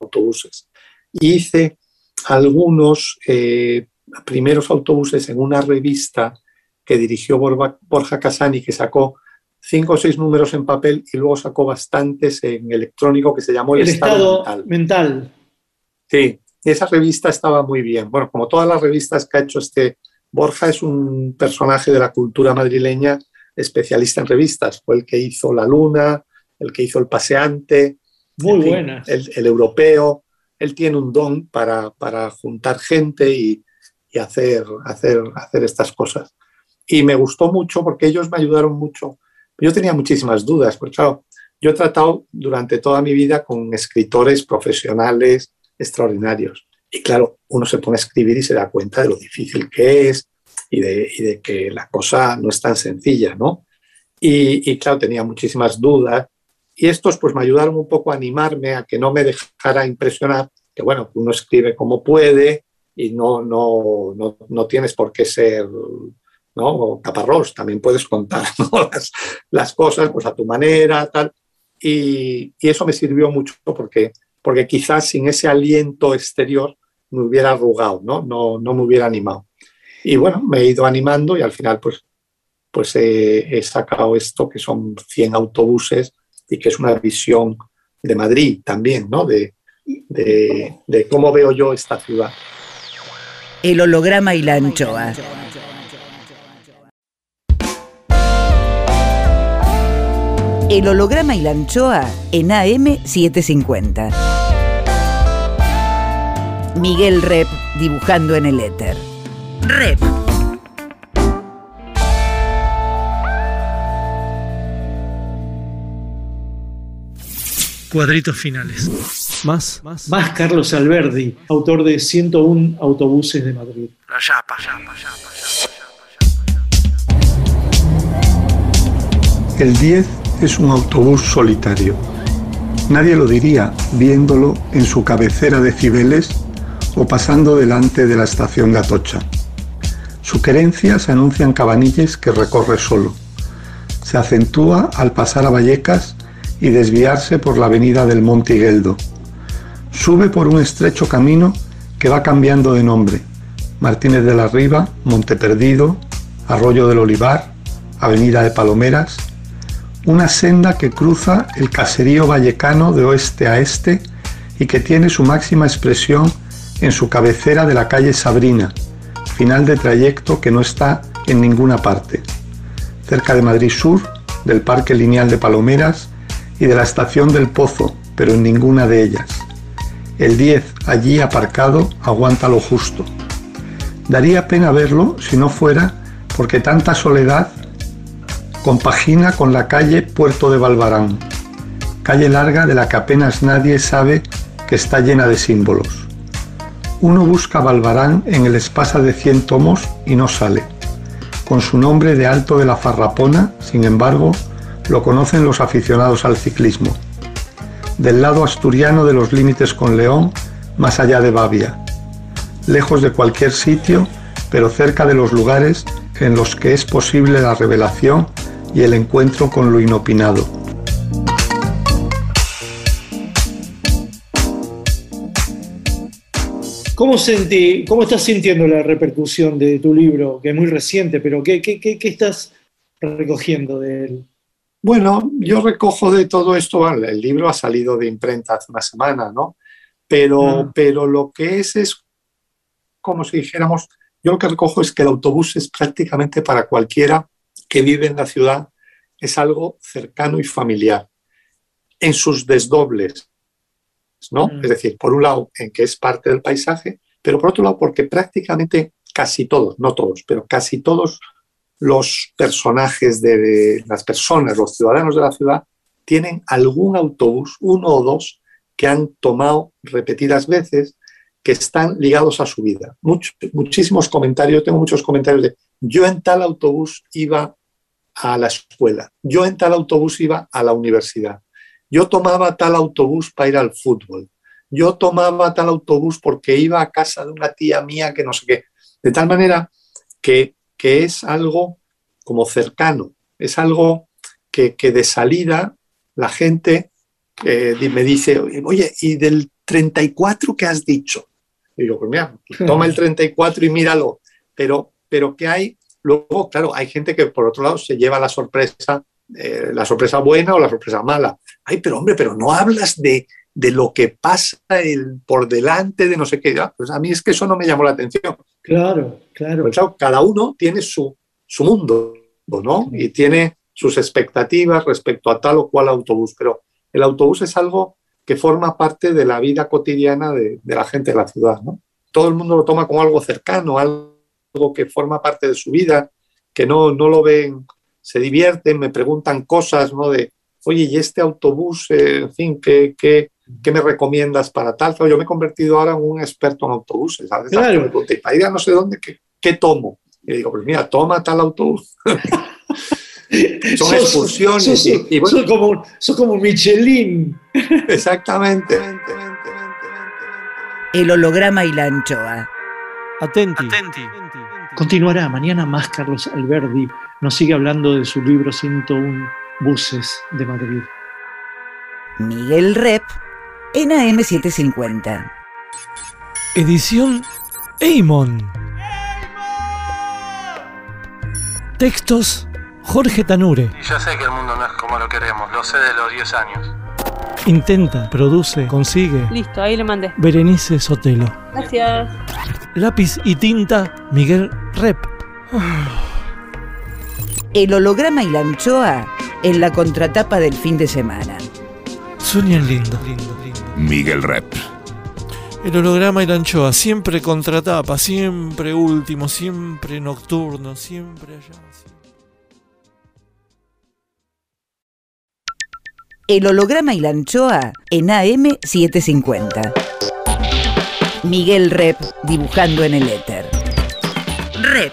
autobuses. Y hice algunos eh, primeros autobuses en una revista que dirigió Borja Casani, que sacó cinco o seis números en papel y luego sacó bastantes en electrónico que se llamó El, El estado Mental. mental. Sí, esa revista estaba muy bien. Bueno, como todas las revistas que ha hecho este Borja, es un personaje de la cultura madrileña especialista en revistas. Fue el que hizo La Luna, el que hizo El Paseante, Muy buenas. el, el europeo. Él tiene un don para, para juntar gente y, y hacer, hacer, hacer estas cosas. Y me gustó mucho porque ellos me ayudaron mucho. Yo tenía muchísimas dudas, porque claro, yo he tratado durante toda mi vida con escritores profesionales extraordinarios. Y claro, uno se pone a escribir y se da cuenta de lo difícil que es y de, y de que la cosa no es tan sencilla, ¿no? Y, y claro, tenía muchísimas dudas. Y estos pues me ayudaron un poco a animarme, a que no me dejara impresionar, que bueno, uno escribe como puede y no, no, no, no tienes por qué ser ¿no? caparrós, también puedes contar las, las cosas pues a tu manera, tal. Y, y eso me sirvió mucho porque, porque quizás sin ese aliento exterior me hubiera arrugado, ¿no? No, no me hubiera animado. Y bueno, me he ido animando y al final pues, pues he, sacado esto que son 100 autobuses y que es una visión de Madrid también, ¿no? De, de, de cómo veo yo esta ciudad. El holograma y la anchoa. El holograma y la anchoa en AM750. Miguel Rep dibujando en el éter. Rep. Cuadritos finales. Más, más. Más Carlos Alberdi, autor de 101 autobuses de Madrid. La chapa, chapa, chapa, El 10 es un autobús solitario. Nadie lo diría viéndolo en su cabecera de Cibeles o pasando delante de la estación de Atocha. Su querencia se anuncia en Cabanilles que recorre solo. Se acentúa al pasar a Vallecas y desviarse por la avenida del Monte Higueldo. Sube por un estrecho camino que va cambiando de nombre. Martínez de la Riva, Monte Perdido, Arroyo del Olivar, Avenida de Palomeras, una senda que cruza el caserío vallecano de oeste a este y que tiene su máxima expresión en su cabecera de la calle Sabrina, final de trayecto que no está en ninguna parte, cerca de Madrid Sur, del Parque Lineal de Palomeras y de la Estación del Pozo, pero en ninguna de ellas. El 10, allí aparcado, aguanta lo justo. Daría pena verlo si no fuera porque tanta soledad compagina con la calle Puerto de Balbarán, calle larga de la que apenas nadie sabe que está llena de símbolos. Uno busca Balbarán en el espasa de 100 tomos y no sale. Con su nombre de Alto de la Farrapona, sin embargo, lo conocen los aficionados al ciclismo. Del lado asturiano de los límites con León, más allá de Bavia. Lejos de cualquier sitio, pero cerca de los lugares en los que es posible la revelación y el encuentro con lo inopinado. ¿Cómo, sentí, ¿Cómo estás sintiendo la repercusión de tu libro, que es muy reciente, pero qué, qué, qué, qué estás recogiendo de él? Bueno, yo recojo de todo esto, el libro ha salido de imprenta hace una semana, ¿no? Pero, Ah. pero lo que es es como si dijéramos, yo lo que recojo es que el autobús es prácticamente para cualquiera que vive en la ciudad, es algo cercano y familiar, en sus desdobles, ¿no? Mm. Es decir, por un lado, en que es parte del paisaje, pero por otro lado, porque prácticamente casi todos, no todos, pero casi todos los personajes de, de las personas, los ciudadanos de la ciudad, tienen algún autobús, uno o dos, que han tomado repetidas veces, que están ligados a su vida. Much- muchísimos comentarios, tengo muchos comentarios de yo en tal autobús iba a la escuela, yo en tal autobús iba a la universidad, yo tomaba tal autobús para ir al fútbol, yo tomaba tal autobús porque iba a casa de una tía mía que no sé qué. De tal manera que, que es algo como cercano, es algo que, que de salida la gente eh, me dice, oye, ¿y del 34 que has dicho? Y digo, pues mira, toma el 34 y míralo. Pero, pero que hay, luego, claro, hay gente que por otro lado se lleva la sorpresa, eh, la sorpresa buena o la sorpresa mala. Ay, pero hombre, pero no hablas de, de lo que pasa el, por delante de no sé qué. Ah, Pues a mí es que eso no me llamó la atención. Claro, claro. Pues claro, cada uno tiene su, su mundo, ¿no? Y tiene sus expectativas respecto a tal o cual autobús, pero el autobús es algo que forma parte de la vida cotidiana de, de la gente de la ciudad, ¿no? Todo el mundo lo toma como algo cercano, algo que forma parte de su vida, que no, no lo ven, se divierten, me preguntan cosas, ¿no? De, oye, ¿y este autobús, eh, en fin, ¿qué, qué, qué me recomiendas para tal? Yo me he convertido ahora en un experto en autobuses, ¿sabes? Claro. Para ir a no sé dónde, ¿qué, qué tomo? Y digo, pues mira, toma tal autobús. Son Sos- excursiones sos- y- y bueno. sos como, sos como Michelin. Exactamente. El holograma y la anchoa. Atenti. Continuará mañana más Carlos Alberdi. Nos sigue hablando de su libro 101 Buses de Madrid. Miguel Rep en AM750. Edición Eimon. Textos Jorge Tanure. Y ya sé que el mundo no es como lo queremos, lo sé de los 10 años. Intenta, produce, consigue. Listo, ahí le mandé. Berenice Sotelo. Gracias. Lápiz y tinta Miguel Rep. El holograma y la anchoa en la contratapa del fin de semana. Sueñan lindo. Miguel Rep. El holograma y la anchoa, siempre contratapa, siempre último, siempre nocturno, siempre allá. El holograma y la anchoa en AM750. Miguel Rep dibujando en el éter. Rep.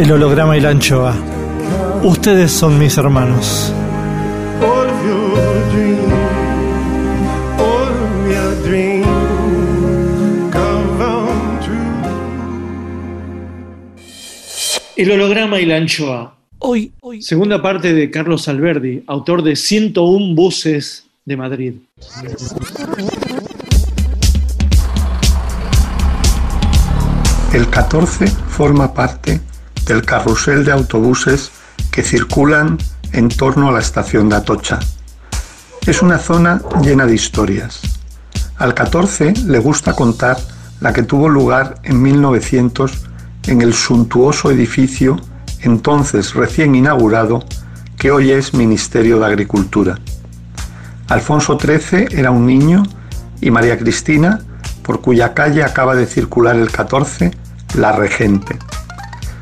El holograma y la anchoa. Ustedes son mis hermanos. El holograma y la anchoa. Hoy, hoy. Segunda parte de Carlos Alberdi, autor de 101 buses de Madrid. El 14 forma parte del carrusel de autobuses que circulan en torno a la estación de Atocha. Es una zona llena de historias. Al 14 le gusta contar la que tuvo lugar en 1900 en el suntuoso edificio entonces recién inaugurado que hoy es Ministerio de Agricultura. Alfonso XIII era un niño y María Cristina, por cuya calle acaba de circular el 14, la regente.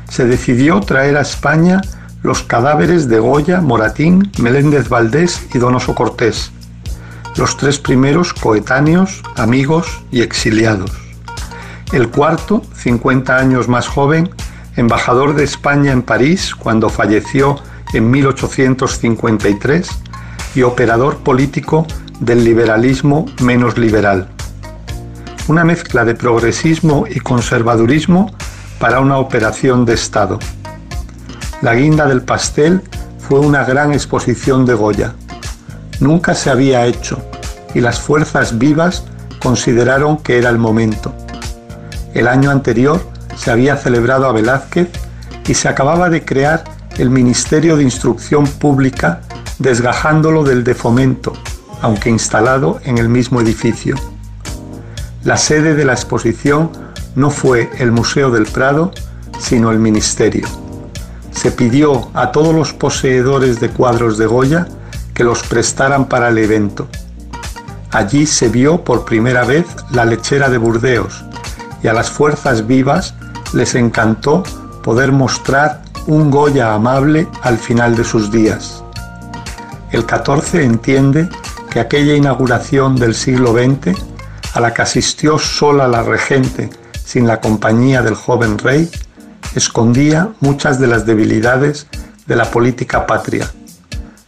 Se decidió traer a España los cadáveres de Goya, Moratín, Meléndez Valdés y Donoso Cortés, los tres primeros coetáneos, amigos y exiliados. El cuarto, 50 años más joven, embajador de España en París cuando falleció en 1853 y operador político del liberalismo menos liberal. Una mezcla de progresismo y conservadurismo para una operación de Estado. La guinda del pastel fue una gran exposición de Goya. Nunca se había hecho y las fuerzas vivas consideraron que era el momento. El año anterior se había celebrado a Velázquez y se acababa de crear el Ministerio de Instrucción Pública desgajándolo del de fomento, aunque instalado en el mismo edificio. La sede de la exposición no fue el Museo del Prado, sino el Ministerio. Se pidió a todos los poseedores de cuadros de Goya que los prestaran para el evento. Allí se vio por primera vez la lechera de Burdeos y a las fuerzas vivas les encantó poder mostrar un Goya amable al final de sus días. El 14 entiende que aquella inauguración del siglo XX, a la que asistió sola la regente sin la compañía del joven rey, escondía muchas de las debilidades de la política patria.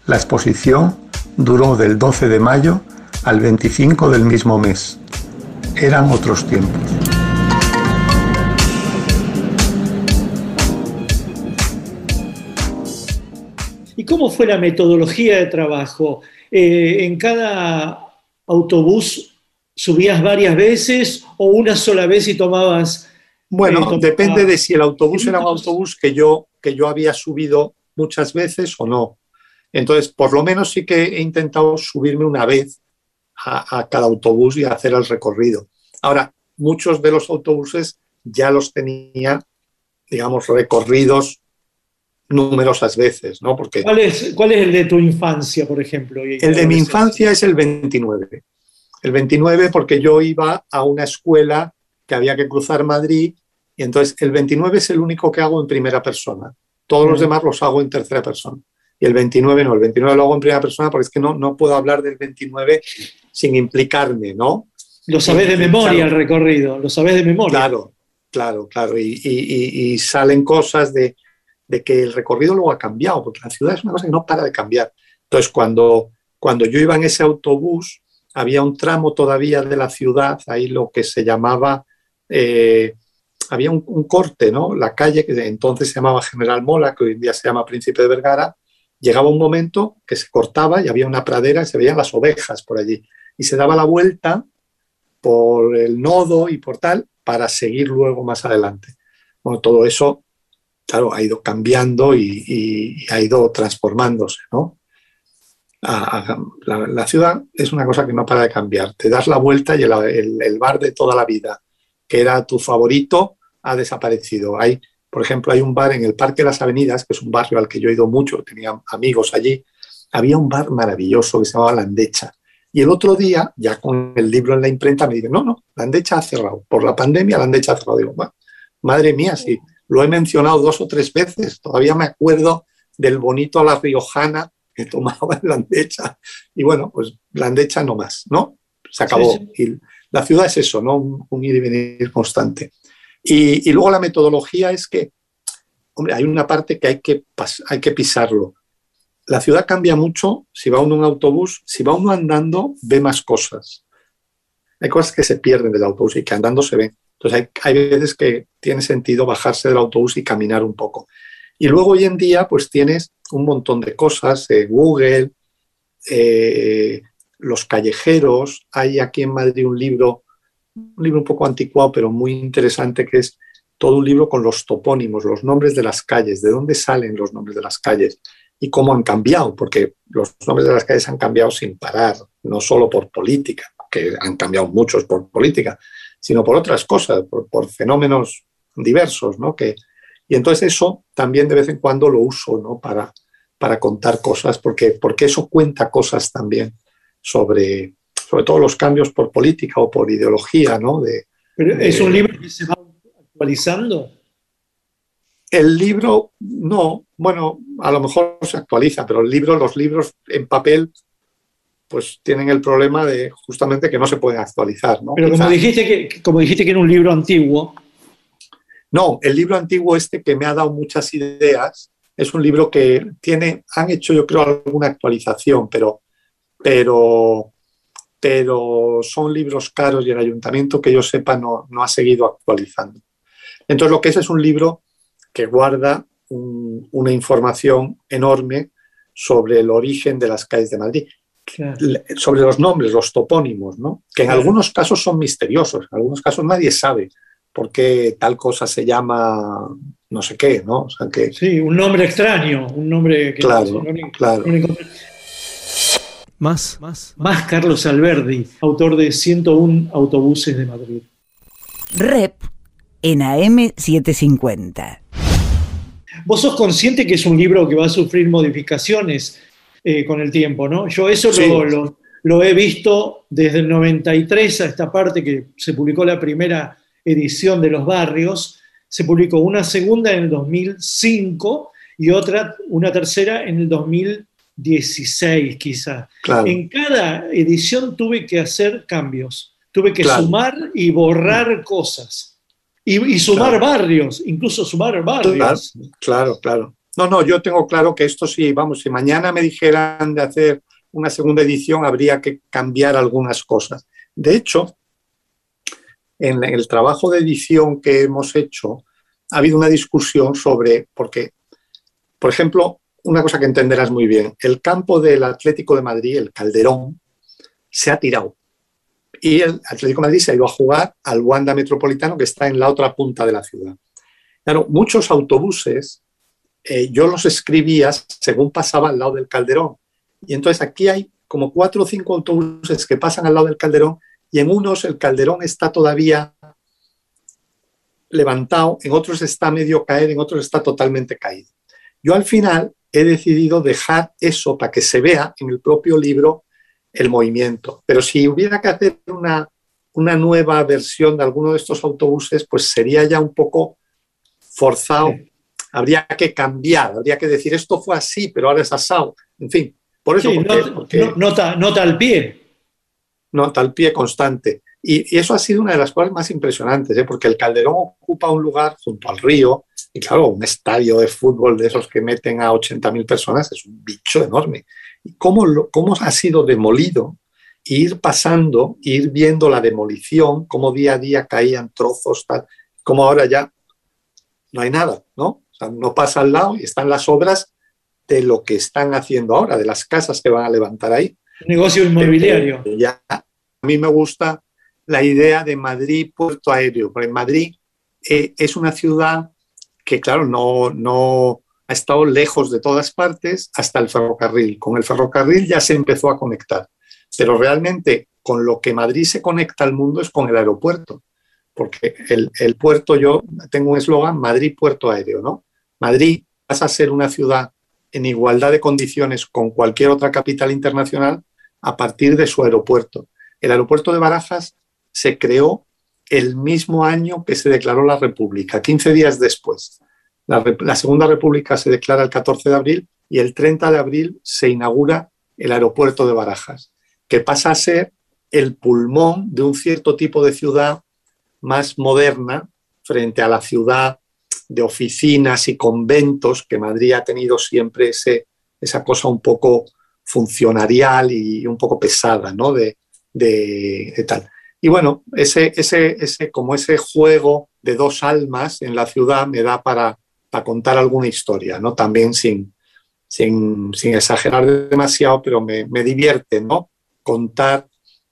La exposición duró del 12 de mayo al 25 del mismo mes. Eran otros tiempos. ¿Y cómo fue la metodología de trabajo? Eh, ¿En cada autobús subías varias veces o una sola vez y tomabas... Bueno, eh, tomabas- depende de si el autobús era un autobús que yo, que yo había subido muchas veces o no. Entonces, por lo menos sí que he intentado subirme una vez a, a cada autobús y hacer el recorrido. Ahora, muchos de los autobuses ya los tenía, digamos, recorridos numerosas veces, ¿no? Porque ¿Cuál es, ¿Cuál es el de tu infancia, por ejemplo? El de mi infancia es el 29. El 29 porque yo iba a una escuela que había que cruzar Madrid y entonces el 29 es el único que hago en primera persona. Todos los demás los hago en tercera persona. Y el 29 no, el 29 lo hago en primera persona porque es que no, no puedo hablar del 29 sin implicarme, ¿no? Lo sabés de memoria claro. el recorrido, lo sabés de memoria. Claro, claro, claro. Y- y salen cosas de, de que el recorrido luego ha cambiado, porque la ciudad es una cosa que no para de cambiar. Entonces, cuando, cuando yo iba en ese autobús, había un tramo todavía de la ciudad, ahí lo que se llamaba, eh, había un, corte, ¿no? La calle que entonces se llamaba General Mola, que hoy en día se llama Príncipe de Vergara, llegaba un momento que se cortaba y había una pradera y se veían las ovejas por allí. Y se daba la vuelta por el nodo y por tal para seguir luego más adelante. Bueno, todo eso, claro, ha ido cambiando y- y ha ido transformándose, ¿no? A- a- la, la ciudad es una cosa que no para de cambiar. Te das la vuelta y el, el- el bar de toda la vida, que era tu favorito, ha desaparecido. Hay, por ejemplo, hay un bar en el Parque de las Avenidas, que es un barrio al que yo he ido mucho, tenía amigos allí. Había un bar maravilloso que se llamaba La Andecha. Y el otro día, ya con el libro en la imprenta, me dicen, no, no, la Andecha ha cerrado. Por la pandemia, la Andecha ha cerrado. Digo, "Bueno, madre mía, sí, lo he mencionado dos o tres veces. Todavía me acuerdo del bonito a la riojana que tomaba en la Andecha. Y bueno, pues la Andecha no más, ¿no? Se acabó. Sí, Y la ciudad es eso, ¿no? Un, un ir y venir constante. Y, y luego la metodología es que, hombre, hay una parte que hay que, hay que pisarlo. La ciudad cambia mucho si va uno en un autobús, si va uno andando, ve más cosas. Hay cosas que se pierden del autobús y que andando se ven. Entonces hay, hay veces que tiene sentido bajarse del autobús y caminar un poco. Y luego hoy en día pues tienes un montón de cosas, eh, Google, eh, los callejeros, hay aquí en Madrid un libro, un libro un poco anticuado pero muy interesante que es todo un libro con los topónimos, los nombres de las calles, de dónde salen los nombres de las calles y cómo han cambiado, porque los nombres de las calles han cambiado sin parar, no solo por política, que han cambiado muchos por política, sino por otras cosas, por, fenómenos diversos, ¿no? Que, y entonces eso también de vez en cuando lo uso, ¿no? Para, para contar cosas, porque, porque eso cuenta cosas también sobre, sobre todo los cambios por política o por ideología, ¿no? De, Pero es un libro que se va actualizando. El libro, no, bueno, a lo mejor se actualiza, pero el libro, los libros en papel, pues tienen el problema de justamente que no se pueden actualizar. ¿no? Pero como dijiste, que, como dijiste que era un libro antiguo. No, el libro antiguo este que me ha dado muchas ideas, es un libro que tiene, han hecho yo creo alguna actualización, pero, pero, pero son libros caros y el ayuntamiento que yo sepa no, no ha seguido actualizando. Entonces lo que es es un libro que guarda una información enorme sobre el origen de las calles de Madrid, sobre los nombres, los topónimos, ¿no? que en algunos casos son misteriosos, en algunos casos nadie sabe por qué tal cosa se llama no sé qué, ¿no? que... Sí, un nombre extraño, un nombre que claro, claro. Más, más, más Carlos Alberdi, autor de 101 autobuses de Madrid. Rep en AM 750. Vos sos consciente que es un libro que va a sufrir modificaciones eh, con el tiempo, ¿no? Yo eso lo, lo, he visto desde el 93 a esta parte que se publicó la primera edición de Los Barrios, se publicó una segunda en el 2005 y otra, una tercera en el 2016 quizá. En cada edición tuve que hacer cambios, tuve que sumar y borrar cosas. Y, sumar barrios, incluso sumar barrios. Claro, claro, No, no, yo tengo claro que esto sí, vamos, si mañana me dijeran de hacer una segunda edición, habría que cambiar algunas cosas. De hecho, en el trabajo de edición que hemos hecho, ha habido una discusión sobre, porque, por ejemplo, una cosa que entenderás muy bien, el campo del Atlético de Madrid, el Calderón, se ha tirado y el Atlético de Madrid se ha ido a jugar al Wanda Metropolitano que está en la otra punta de la ciudad. Claro, muchos autobuses eh, yo los escribía según pasaba al lado del Calderón. Y entonces aquí hay como cuatro o cinco autobuses que pasan al lado del Calderón y en unos el Calderón está todavía levantado, en otros está medio caer, en otros está totalmente caído. Yo al final he decidido dejar eso para que se vea en el propio libro el movimiento. Pero si hubiera que hacer una, una nueva versión de alguno de estos autobuses, pues sería ya un poco forzado. Habría que cambiar, habría que decir esto fue así, pero ahora es asado. En fin, por eso. nota, nota al pie. Nota al pie constante. Y, eso ha sido una de las cosas más impresionantes, ¿eh? porque el Calderón ocupa un lugar junto al río, y claro, un estadio de fútbol de esos que meten a 80.000 personas es un bicho enorme cómo, cómo ha sido demolido, ir pasando, ir viendo la demolición, cómo día a día caían trozos, tal, como ahora ya no hay nada, ¿no? O sea, no pasa al lado y están las obras de lo que están haciendo ahora, de las casas que van a levantar ahí. Negocio inmobiliario. Ya, a mí me gusta la idea de Madrid puerto aéreo, porque Madrid eh, es una ciudad que, claro, no, no, ha estado lejos de todas partes hasta el ferrocarril. Con el ferrocarril ya se empezó a conectar, pero realmente con lo que Madrid se conecta al mundo es con el aeropuerto, porque el, puerto, yo tengo un eslogan, Madrid puerto aéreo, ¿no? Madrid pasa a ser una ciudad en igualdad de condiciones con cualquier otra capital internacional a partir de su aeropuerto. El aeropuerto de Barajas se creó el mismo año que se declaró la República, 15 días después. La, Segunda República se declara el 14 de abril y el 30 de abril se inaugura el aeropuerto de Barajas, que pasa a ser el pulmón de un cierto tipo de ciudad más moderna frente a la ciudad de oficinas y conventos que Madrid ha tenido siempre ese, esa cosa un poco funcionarial y un poco pesada, ¿no? De, de, tal. Y bueno, ese, ese, ese, como ese juego de dos almas en la ciudad me da para, contar alguna historia, ¿no? También sin, sin, sin exagerar demasiado, pero me, me divierte, ¿no? Contar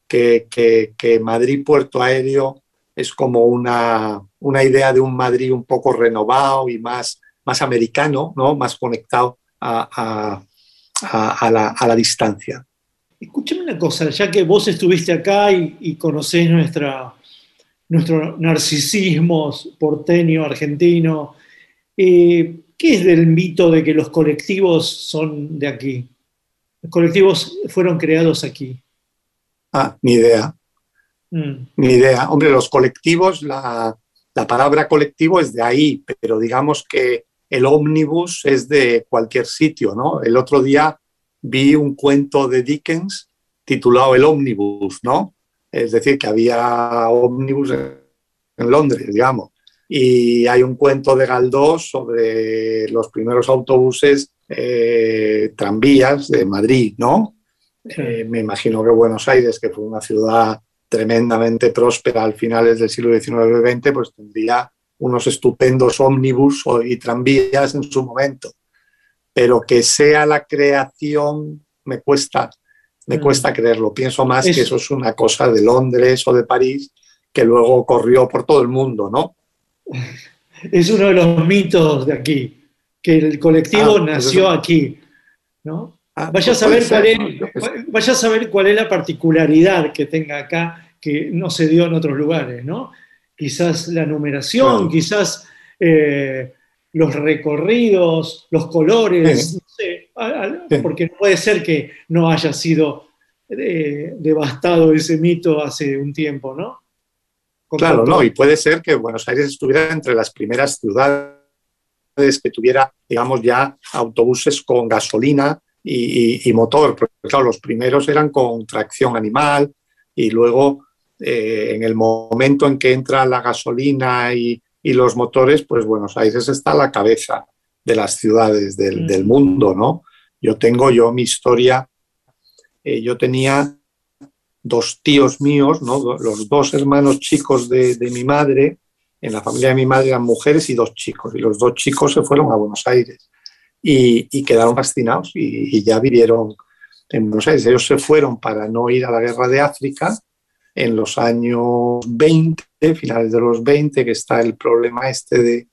que, que, que Madrid Puerto Aéreo es como una, una, idea de un Madrid un poco renovado y más, más americano, ¿no? más conectado a, a, la, a, la, distancia. Escúchame una cosa, ya que vos estuviste acá y, y conocés nuestra, nuestro narcisismo porteño, argentino, eh, ¿qué es del mito de que los colectivos son de aquí? Los colectivos fueron creados aquí. Ah, ni idea. Mm. Ni idea. Hombre, los colectivos, la, la, palabra colectivo es de ahí, pero digamos que el ómnibus es de cualquier sitio, ¿no? El otro día vi un cuento de Dickens titulado El ómnibus, ¿no? Es decir, que había ómnibus en, en Londres, digamos. Y hay un cuento de Galdós sobre los primeros autobuses eh, tranvías de Madrid, ¿no? Eh, me imagino que Buenos Aires, que fue una ciudad tremendamente próspera al finales del siglo XIX-XX, pues tendría unos estupendos ómnibus y tranvías en su momento. Pero que sea la creación, me cuesta, me mm. cuesta creerlo. Pienso más es... que eso es una cosa de Londres o de París que luego corrió por todo el mundo, ¿no? Es uno de los mitos de aquí, que el colectivo ah, nació pues aquí, ¿no? Ah, vaya, a saber cuál es, vaya a saber cuál es la particularidad que tenga acá que no se dio en otros lugares, ¿no? Quizás la numeración, claro. quizás eh, los recorridos, los colores, sí. no sé, sí. porque puede ser que no haya sido eh, devastado ese mito hace un tiempo, ¿no? Claro, no, y puede ser que Buenos Aires estuviera entre las primeras ciudades que tuviera, digamos, ya autobuses con gasolina y, y, y motor, porque claro, los primeros eran con tracción animal y luego eh, en el momento en que entra la gasolina y, y, los motores, pues Buenos Aires está a la cabeza de las ciudades del, mm. del mundo, ¿no? Yo tengo yo mi historia, eh, yo tenía dos tíos míos, ¿no? los dos hermanos chicos de, de, mi madre, en la familia de mi madre eran mujeres y dos chicos, y los dos chicos se fueron a Buenos Aires y, y quedaron fascinados y, y, ya vivieron en Buenos Aires. Ellos se fueron para no ir a la guerra de África en los años 20, finales de los 20, que está el problema este de,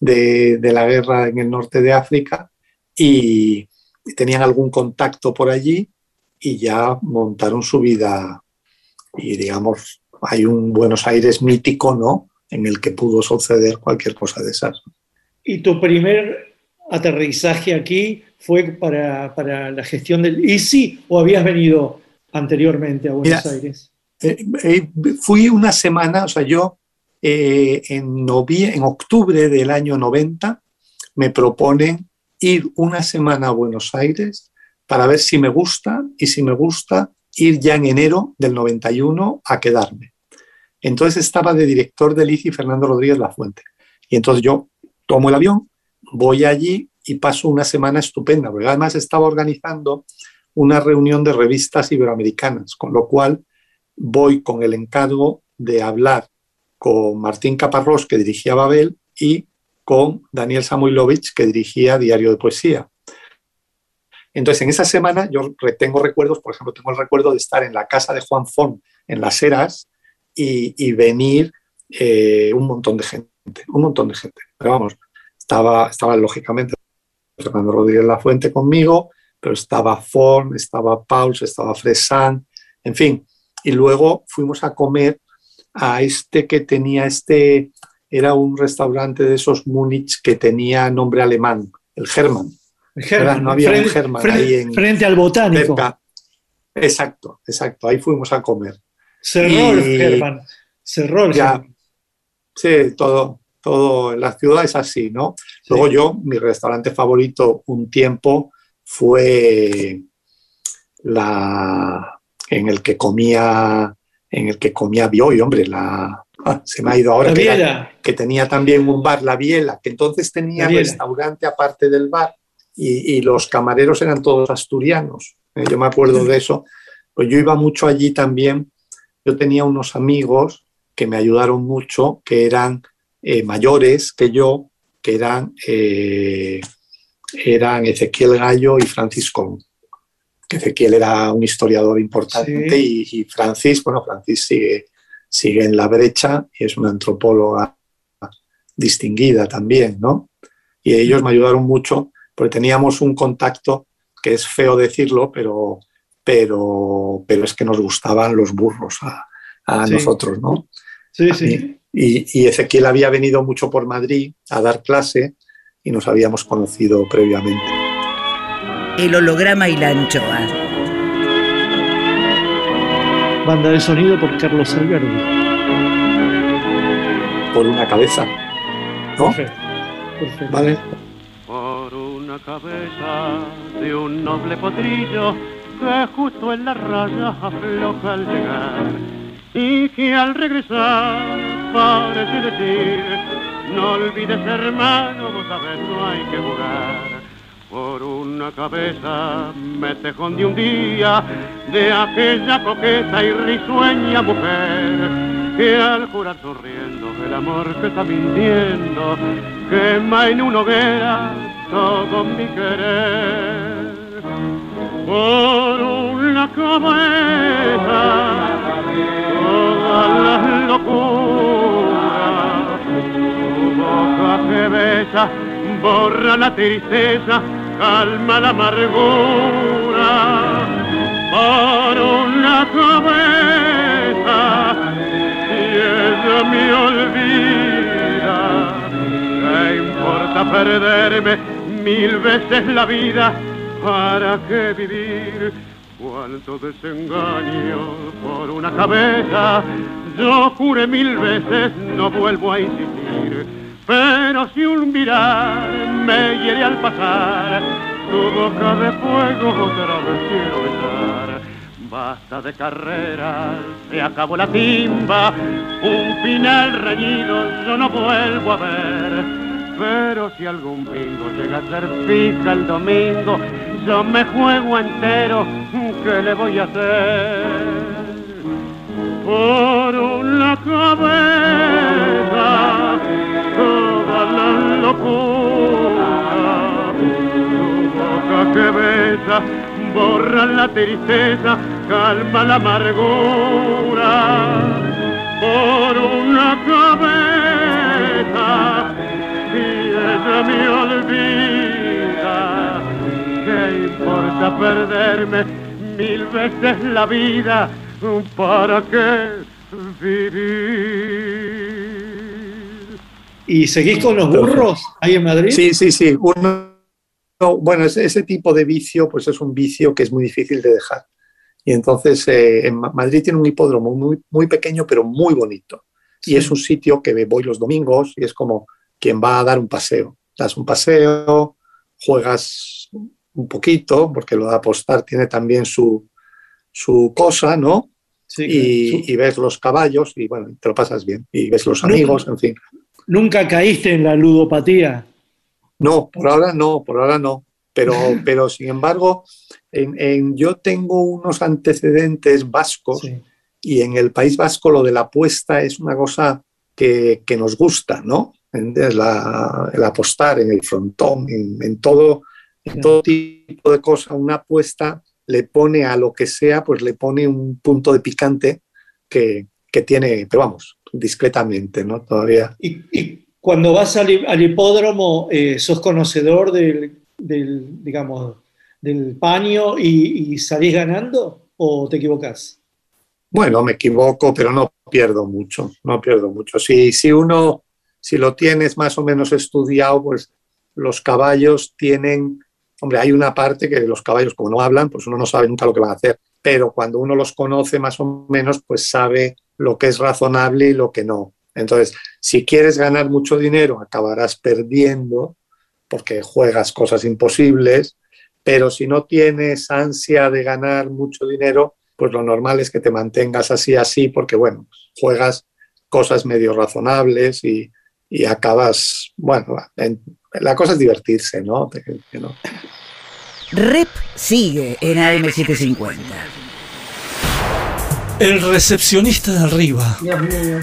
de, de la guerra en el norte de África, y, y tenían algún contacto por allí y ya montaron su vida y digamos, hay un Buenos Aires mítico, ¿no? En el que pudo suceder cualquier cosa de esas. ¿Y tu primer aterrizaje aquí fue para, para la gestión del ICI o habías venido anteriormente a Buenos Mira, Aires? Eh, eh, fui una semana, o sea, yo eh, en, en octubre del año 90 me proponen ir una semana a Buenos Aires para ver si me gusta y si me gusta ir ya en enero del 91 a quedarme. Entonces estaba de director del ICI Fernando Rodríguez La Fuente. Y entonces yo tomo el avión, voy allí y paso una semana estupenda, porque además estaba organizando una reunión de revistas iberoamericanas, con lo cual voy con el encargo de hablar con Martín Caparrós, que dirigía Babel, y con Daniel Samuilovich, que dirigía Diario de Poesía. Entonces, en esa semana yo tengo recuerdos, por ejemplo, tengo el recuerdo de estar en la casa de Juan Fon, en Las Heras, y, venir eh, un montón de gente, un montón de gente. Pero vamos, estaba, estaba lógicamente Fernando Rodríguez La Fuente conmigo, pero estaba Fon, estaba Pauls, estaba Fresan, en fin. Y luego fuimos a comer a este que tenía este, era un restaurante de esos Múnich que tenía nombre alemán, el German German, no había frente, un German frente, ahí en, frente al botánico. Cerca. Exacto, exacto. Ahí fuimos a comer. Cerró el German. Cerró el ya. Sí, todo, todo en la ciudad es así, ¿no? Sí. Luego yo, mi restaurante favorito un tiempo fue la en el que comía en el que comía Bioy, hombre, la ah, se me ha ido ahora la que, Biela. que tenía también un bar, la Biela, que entonces tenía restaurante aparte del bar y, y, los camareros eran todos asturianos. ¿eh? Yo me acuerdo de eso. Pues yo iba mucho allí también. Yo tenía unos amigos que me ayudaron mucho, que eran eh, mayores que yo que eran, eh, eran Ezequiel Gallo y Francis Con. Que Ezequiel era un historiador importante y, y Francis, bueno, Francis sigue, sigue en la brecha y es una antropóloga distinguida también, ¿no? Y ellos me ayudaron mucho porque teníamos un contacto que es feo decirlo, pero, pero, pero es que nos gustaban los burros a, a Sí. nosotros, ¿no? Sí, A sí. Y, y Ezequiel había venido mucho por Madrid a dar clase y nos habíamos conocido previamente. El holograma y la anchoa. Banda de sonido por Carlos Alberdi. Por una cabeza, ¿no? Perfecto. Perfecto. ¿Vale? por una cabeza de un noble potrillo que justo en la raya afloja al llegar y que al regresar parece decir no olvides hermano, vos sabés no hay que jugar por una cabeza me tejón de un día de aquella coqueta y risueña mujer que al jurar sonriendo el amor que está mintiendo quema en una hoguera todo mi querer. Por una cabeza todas las locuras tu boca que besa borra la tristeza calma la amargura por una cabeza y ella me olvida ¿Qué importa perderme mil veces la vida? ¿Para qué vivir? Cuánto desengaño por una cabeza. Yo juré mil veces, no vuelvo a insistir. Pero si un mirar me hiere al pasar, tu boca de fuego otra vez quiero besar. Basta de carreras, se acabó la timba, un final reñido yo no vuelvo a ver. Pero si algún bingo llega a ser fija el domingo, yo me juego entero, ¿qué le voy a hacer? Por una cabeza, que besa, borra la tristeza, calma la amargura. Por una cabeza, y ella me olvida. ¿Qué importa perderme mil veces la vida? ¿Para qué vivir? ¿Y seguís con los burros ahí en Madrid? Sí, sí, sí. Uno, no, bueno, ese, ese tipo de vicio, pues es un vicio que es muy difícil de dejar. Y entonces eh, en Ma- Madrid tiene un hipódromo muy, muy pequeño, pero muy bonito. Y es un sitio que voy los domingos y es como quien va a dar un paseo. Das un paseo, juegas un poquito, porque lo de apostar tiene también su, su cosa, ¿no? Sí, y, y ves los caballos y bueno, te lo pasas bien. Y ves los amigos, en fin. ¿Nunca caíste en la ludopatía? No, por ahora no, por ahora no. Pero, pero sin embargo, en, en- yo tengo unos antecedentes vascos y en el País Vasco lo de la apuesta es una cosa que, que nos gusta, ¿no? La- el apostar en el frontón, en, en todo, en todo tipo de cosas, una apuesta le pone a lo que sea, pues le pone un punto de picante que, que tiene, pero vamos, discretamente, ¿no? Todavía. Cuando vas al, al hipódromo, eh, ¿sos conocedor del, del, digamos, del paño y, y salís ganando o te equivocas? Bueno, me equivoco, pero no pierdo mucho, no pierdo mucho. Si, si uno, si lo tienes más o menos estudiado, pues los caballos tienen, hombre, hay una parte que los caballos como no hablan, pues uno no sabe nunca lo que van a hacer, pero cuando uno los conoce más o menos, pues sabe lo que es razonable y lo que no. Entonces, si quieres ganar mucho dinero, acabarás perdiendo porque juegas cosas imposibles, pero si no tienes ansia de ganar mucho dinero, pues lo normal es que te mantengas así, así, porque bueno, juegas cosas medio razonables y, y acabas, bueno, en- la cosa es divertirse, ¿no? No. Rep sigue en AM750. El recepcionista de arriba.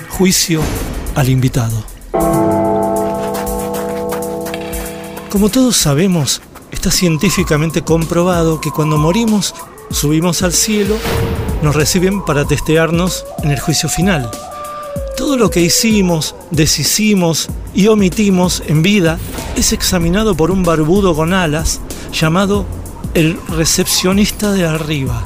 Juicio al invitado. Como todos sabemos, está científicamente comprobado que cuando morimos, subimos al cielo, nos reciben para testearnos en el juicio final. Todo lo que hicimos, deshicimos y omitimos en vida es examinado por un barbudo con alas llamado el recepcionista de arriba,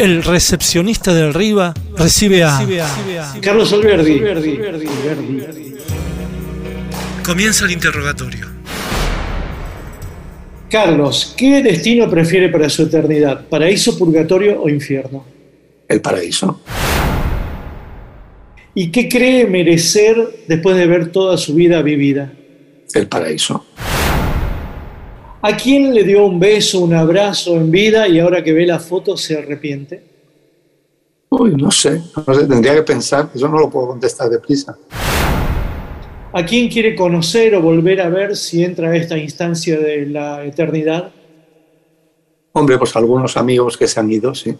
El recepcionista de arriba recibe a Carlos Alberdi. Comienza el interrogatorio. Carlos, ¿qué destino prefiere para su eternidad? ¿Paraíso, purgatorio o infierno? El paraíso. ¿Y qué cree merecer después de ver toda su vida vivida? El paraíso. ¿A quién le dio un beso, un abrazo en vida y ahora que ve la foto se arrepiente? Uy, no sé, no sé, tendría que pensar, eso no lo puedo contestar deprisa. ¿A quién quiere conocer o volver a ver si entra a esta instancia de la eternidad? Hombre, pues algunos amigos que se han ido, sí.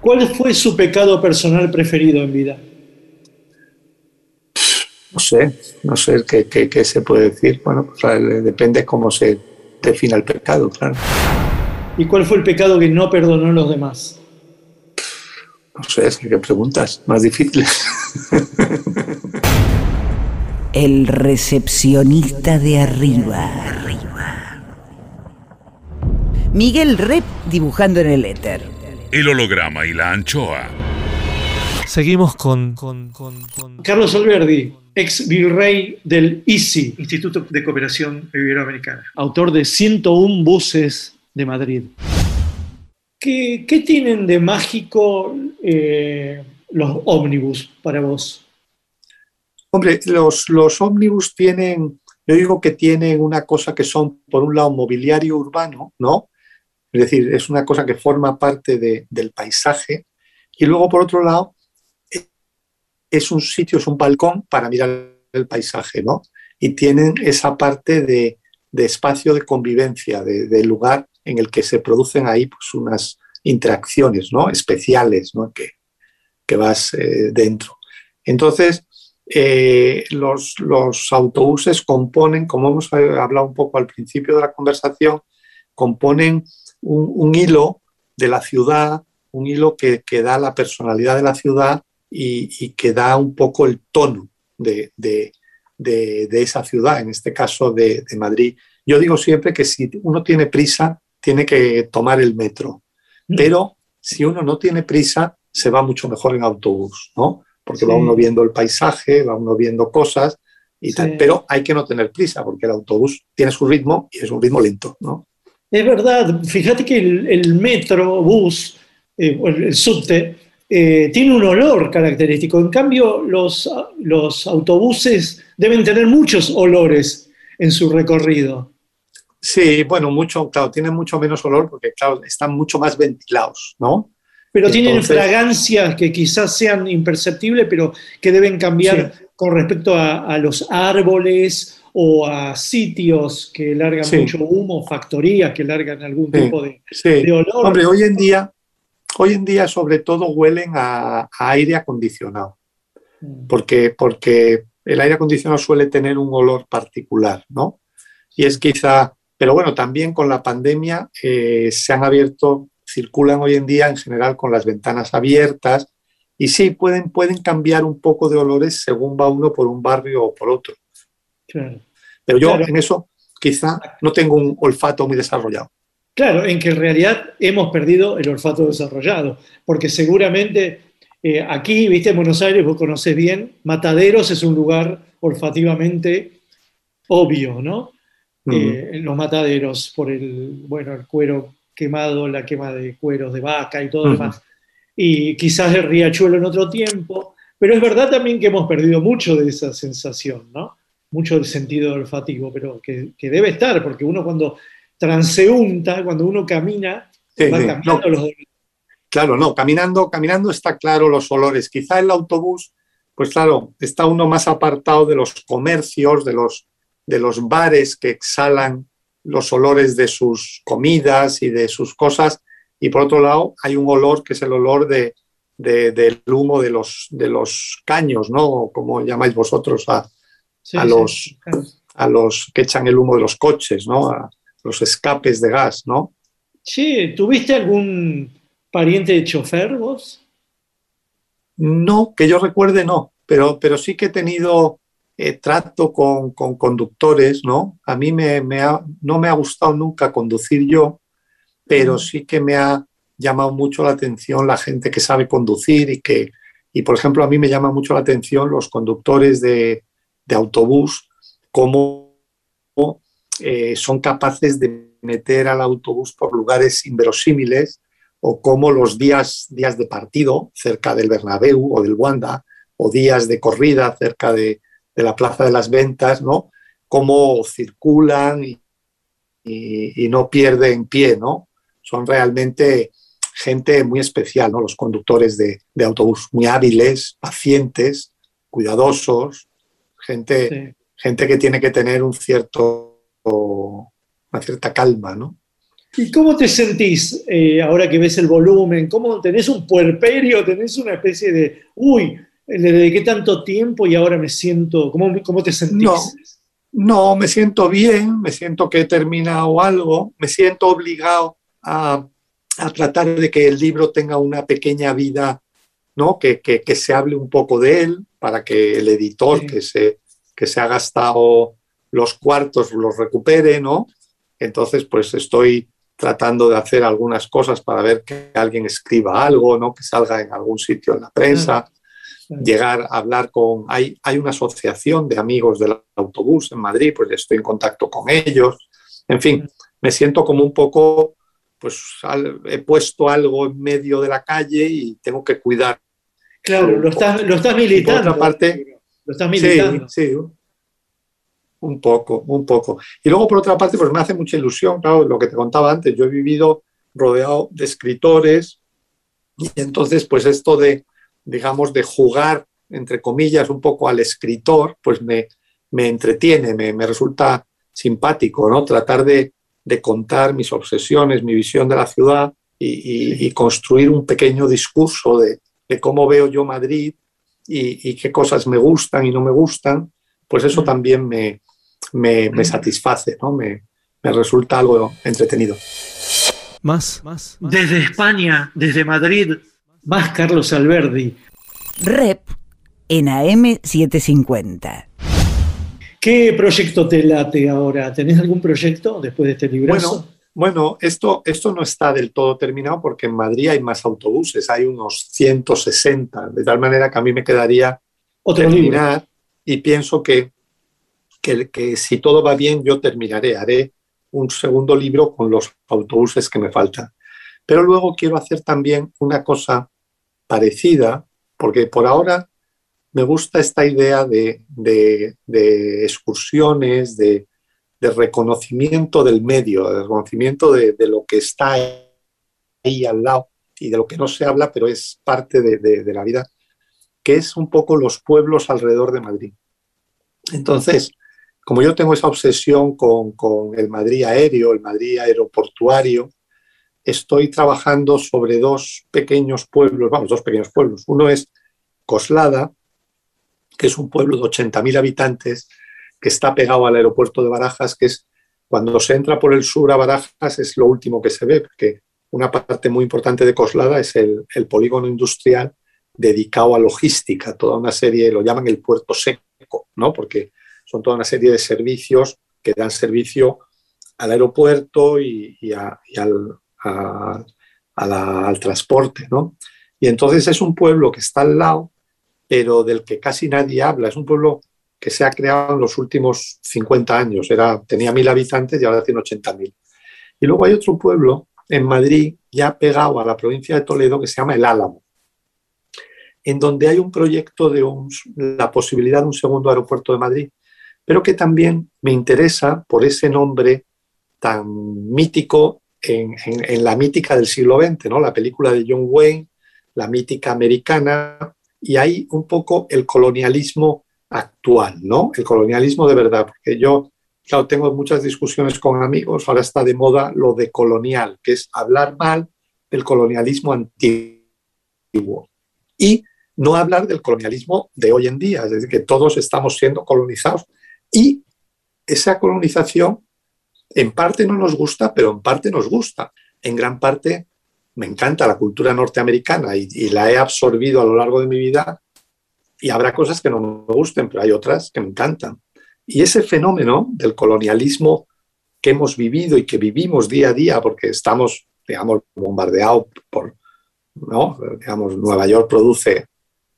¿Cuál fue su pecado personal preferido en vida? No sé, no sé qué, qué- qué se puede decir. Bueno, pues, depende cómo se defina el pecado, claro. ¿Y cuál fue el pecado que no perdonó a los demás? No sé, es que qué preguntas más difíciles. El recepcionista de arriba. Miguel Rep dibujando en el éter. El holograma y la anchoa. Seguimos con, con- con- con- Carlos Alberdi, ex virrey del ICI, Instituto de Cooperación Iberoamericana, autor de 101 buses de Madrid. ¿Qué, qué tienen de mágico eh, los ómnibus para vos? Hombre, los, los ómnibus tienen, yo digo que tienen una cosa que son, por un lado, mobiliario urbano, ¿no? Es decir, es una cosa que forma parte de- del paisaje. Y luego, por otro lado, es un sitio, es un balcón para mirar el paisaje, ¿no? Y tienen esa parte de, de espacio de convivencia, de, lugar en el que se producen ahí pues, unas interacciones, ¿no? Especiales, ¿no? Que, que vas eh, dentro. Entonces, eh, los, los autobuses componen, como hemos hablado un poco al principio de la conversación, componen un, un hilo de la ciudad, un hilo que, que da la personalidad de la ciudad y, y que da un poco el tono de, de- de- de esa ciudad, en este caso de, Madrid. Yo digo siempre que si uno tiene prisa, tiene que tomar el metro, pero si uno no tiene prisa, se va mucho mejor en autobús, ¿no? Porque va Sí. uno viendo el paisaje, va uno viendo cosas y tal, Sí. pero hay que no tener prisa porque el autobús tiene su ritmo y es un ritmo lento, ¿no? Es verdad, fíjate que el, el metro, bus, eh, el subte, eh, tiene un olor característico. En cambio, los, los autobuses deben tener muchos olores en su recorrido. Sí, bueno, mucho, claro, tienen mucho menos olor porque, claro, están mucho más ventilados, ¿no? Pero tienen fragancias que quizás sean imperceptibles, pero que deben cambiar con respecto a, a los árboles o a sitios que largan Sí. mucho humo, factorías que largan algún Sí, tipo de, de olor. Hombre, hoy en día, hoy en día sobre todo huelen a, a aire acondicionado, Mm. porque, porque el aire acondicionado suele tener un olor particular, ¿no? Y es quizá, pero bueno, también con la pandemia eh, se han abierto, circulan hoy en día en general con las ventanas abiertas y sí, pueden, pueden cambiar un poco de olores según va uno por un barrio o por otro. Claro. Pero yo Claro. en eso quizá no tengo un olfato muy desarrollado. Claro, en que en realidad hemos perdido el olfato desarrollado, porque seguramente eh, aquí, viste, en Buenos Aires, vos conocés bien, Mataderos es un lugar olfativamente obvio, ¿no? Eh, en los mataderos, por el, bueno, el cuero quemado, la quema de cueros de vaca y todo Ujú. demás. Y quizás el riachuelo en otro tiempo, pero es verdad también que hemos perdido mucho de esa sensación, ¿no? Mucho del sentido olfativo, pero que, que debe estar, porque uno cuando transeúnta, cuando uno camina Sí, sí, no. los olores. Claro, no, caminando, caminando está claro los olores. Quizá el autobús, pues claro, está uno más apartado de los comercios, de los, de los bares que exhalan los olores de sus comidas y de sus cosas. Y por otro lado, hay un olor que es el olor de, de- del humo de los, de los caños, ¿no? Como llamáis vosotros a, Sí, a sí, los, claro. a los que echan el humo de los coches, ¿no? A los escapes de gas, ¿no? Che, ¿tuviste algún pariente de chofer vos? No, que yo recuerde, no, pero, pero sí que he tenido eh, trato con, con conductores, ¿no? A mí me, me ha- no me ha gustado nunca conducir yo, pero sí que me ha llamado mucho la atención la gente que sabe conducir y que, y por ejemplo, a mí me llama mucho la atención los conductores de, de autobús, cómo eh, son capaces de meter al autobús por lugares inverosímiles o como los días, días de partido cerca del Bernabéu o del Wanda, o días de corrida cerca de, de la Plaza de las Ventas, ¿no? Cómo circulan y, y- y no pierden pie, ¿no? Son realmente gente muy especial, ¿no? Los conductores de, de autobús, muy hábiles, pacientes, cuidadosos, gente, Sí. gente que tiene que tener un cierto, una cierta calma, ¿no? ¿Y cómo te sentís eh, ahora que ves el volumen? ¿Cómo tenés un puerperio? ¿Tenés una especie de, uy, le dediqué tanto tiempo y ahora me siento, ¿cómo, cómo te sentís? No, no, me siento bien, me siento que he terminado algo, me siento obligado a, a tratar de que el libro tenga una pequeña vida, ¿no? Que, que- que se hable un poco de él para que el editor Sí. que, se, que se ha gastado los cuartos los recupere, ¿no? Entonces, pues estoy tratando de hacer algunas cosas para ver que alguien escriba algo, ¿no? Que salga en algún sitio en la prensa Claro. llegar a hablar con... Hay, hay una asociación de amigos del autobús en Madrid, pues estoy en contacto con ellos. En fin, me siento como un poco, pues al- he puesto algo en medio de la calle y tengo que cuidar. Claro, lo estás, lo estás Y por militando. otra parte, Lo estás sí, militando. sí, un poco, un poco. Y luego por otra parte, pues me hace mucha ilusión, claro, lo que te contaba antes, yo he vivido rodeado de escritores y entonces pues esto de, digamos, de jugar, entre comillas, un poco al escritor, pues me, me entretiene, me, me resulta simpático, ¿no? Tratar de, de contar mis obsesiones, mi visión de la ciudad y, y- y construir un pequeño discurso de, de cómo veo yo Madrid y, y qué cosas me gustan y no me gustan, pues eso también me, me, me satisface, ¿no? Me, me resulta algo entretenido. Más, más, más. Desde España, desde Madrid, más Carlos Alberdi. Rep en AM750. ¿Qué proyecto te late ahora? ¿Tenés algún proyecto después de este librazo? Bueno, bueno esto, esto no está del todo terminado porque en Madrid hay más autobuses, hay unos 160, de tal manera que a mí me quedaría Otro libro. terminar y pienso que, que, si todo va bien yo terminaré, haré un segundo libro con los autobuses que me faltan. Pero luego quiero hacer también una cosa parecida, porque por ahora me gusta esta idea de, de- excursiones, de, de reconocimiento del medio, de reconocimiento de, lo que está ahí al lado y de lo que no se habla, pero es parte de la vida, que es un poco los pueblos alrededor de Madrid. Entonces, como yo tengo esa obsesión con, el Madrid aéreo, el Madrid aeroportuario, estoy trabajando sobre dos pequeños pueblos, vamos, dos pequeños pueblos. Uno es Coslada, que es un pueblo de 80.000 habitantes que está pegado al aeropuerto de Barajas, que es cuando se entra por el sur a Barajas es lo último que se ve, porque una parte muy importante de Coslada es el, el polígono industrial dedicado a logística, toda una serie, lo llaman el puerto seco, ¿no? Porque son toda una serie de servicios que dan servicio al aeropuerto y, al, al transporte, ¿no? Y entonces es un pueblo que está al lado, pero del que casi nadie habla. Es un pueblo que se ha creado en los últimos 50 años. Era, tenía mil habitantes y ahora tiene 80.000. Y luego hay otro pueblo en Madrid, ya pegado a la provincia de Toledo, que se llama El Álamo, en donde hay un proyecto de la posibilidad de un segundo aeropuerto de Madrid, pero que también me interesa por ese nombre tan mítico en, la mítica del siglo XX, ¿no? la película de John Wayne, la mítica americana, y hay un poco el colonialismo actual, ¿no? El colonialismo de verdad, porque yo, claro, tengo muchas discusiones con amigos, ahora está de moda lo de colonial, que es hablar mal del colonialismo antiguo y no hablar del colonialismo de hoy en día, es decir, que todos estamos siendo colonizados y esa colonización en parte no nos gusta, pero en parte nos gusta. En gran parte me encanta la cultura norteamericana y, la he absorbido a lo largo de mi vida y habrá cosas que no me gusten, pero hay otras que me encantan. Y ese fenómeno del colonialismo que hemos vivido y que vivimos día a día, porque estamos, digamos, bombardeados por, ¿no? Digamos, Nueva York produce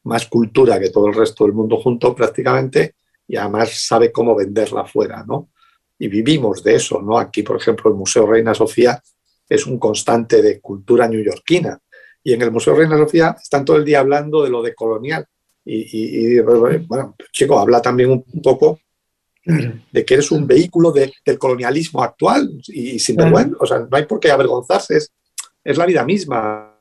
más cultura que todo el resto del mundo junto prácticamente y además sabe cómo venderla afuera, ¿no? Y vivimos de eso, ¿no? Aquí, por ejemplo, el Museo Reina Sofía es un constante de cultura neoyorquina. Y en el Museo Reina Sofía están todo el día hablando de lo de colonial. Y, bueno, chico, habla también un, poco de que eres un vehículo del colonialismo actual y, sin vergüenza, o sea, no hay por qué avergonzarse, es, es la vida misma.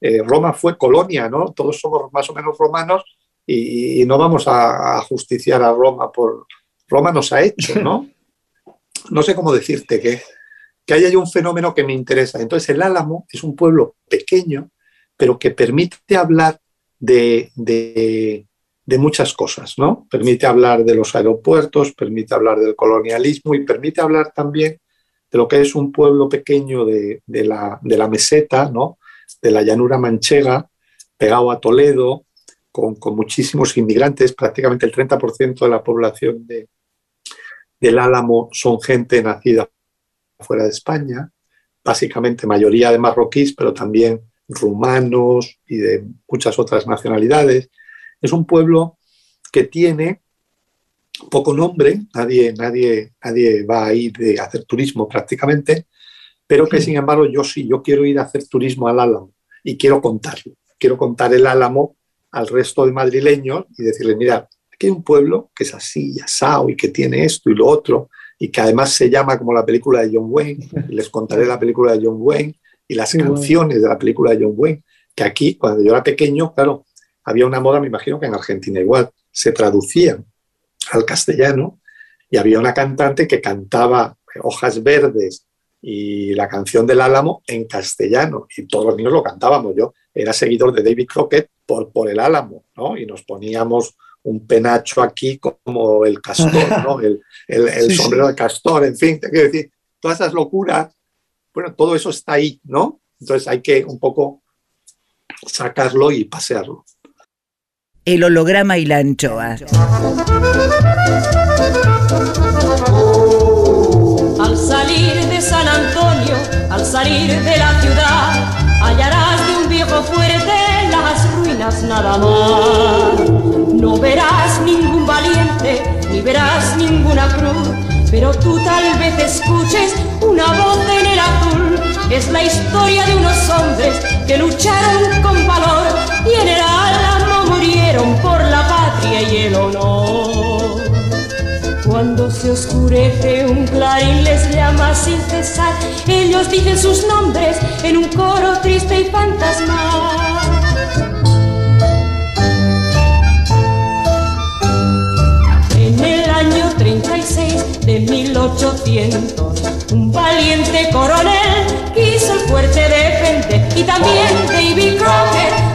Eh, Roma fue colonia, ¿no? Todos somos más o menos romanos y, no vamos a, justiciar a Roma por... Roma nos ha hecho, ¿no? No sé cómo decirte que, que ahí hay un fenómeno que me interesa. Entonces el Álamo es un pueblo pequeño, pero que permite hablar de, muchas cosas, ¿no? Permite hablar de los aeropuertos, permite hablar del colonialismo y permite hablar también de lo que es un pueblo pequeño de, la, meseta, ¿no? De la llanura manchega, pegado a Toledo, con, muchísimos inmigrantes, prácticamente el 30% de la población de, del Álamo son gente nacida fuera de España, básicamente mayoría de marroquíes, pero también rumanos y de muchas otras nacionalidades. Es un pueblo que tiene poco nombre, nadie, nadie, nadie va a ir a hacer turismo prácticamente, pero que sin embargo yo sí, yo quiero ir a hacer turismo al Álamo y quiero contarlo. Quiero contar el Álamo al resto de madrileños y decirle, mira, aquí hay un pueblo que es así, asado y que tiene esto y lo otro, y que además se llama como la película de John Wayne, les contaré la película de John Wayne, y las canciones de la película de John Wayne, que aquí, cuando yo era pequeño, claro, había una moda, me imagino que en Argentina igual, se traducían al castellano y había una cantante que cantaba Hojas Verdes y la canción del Álamo en castellano y todos los niños lo cantábamos. Yo era seguidor de David Crockett por, por el Álamo, ¿no? Y nos poníamos un penacho aquí como el castor, ¿no? El, el, sombrero de castor, en fin, te quiero decir, todas esas locuras bueno, todo eso está ahí, ¿no? Entonces hay que un poco sacarlo y pasearlo. El holograma y la anchoa. Al salir de San Antonio, al salir de la ciudad, hallarás las ruinas nada más. No verás ningún valiente, ni verás ninguna cruz pero tú tal vez escuches una voz en el azul. Es la historia de unos hombres que lucharon con valor y en el álamo murieron por la patria y el honor. Cuando se oscurece un clarín les llama sin cesar, ellos dicen sus nombres en un coro triste y fantasmal. de 1800. Un valiente coronel quiso el fuerte defender y también David Crockett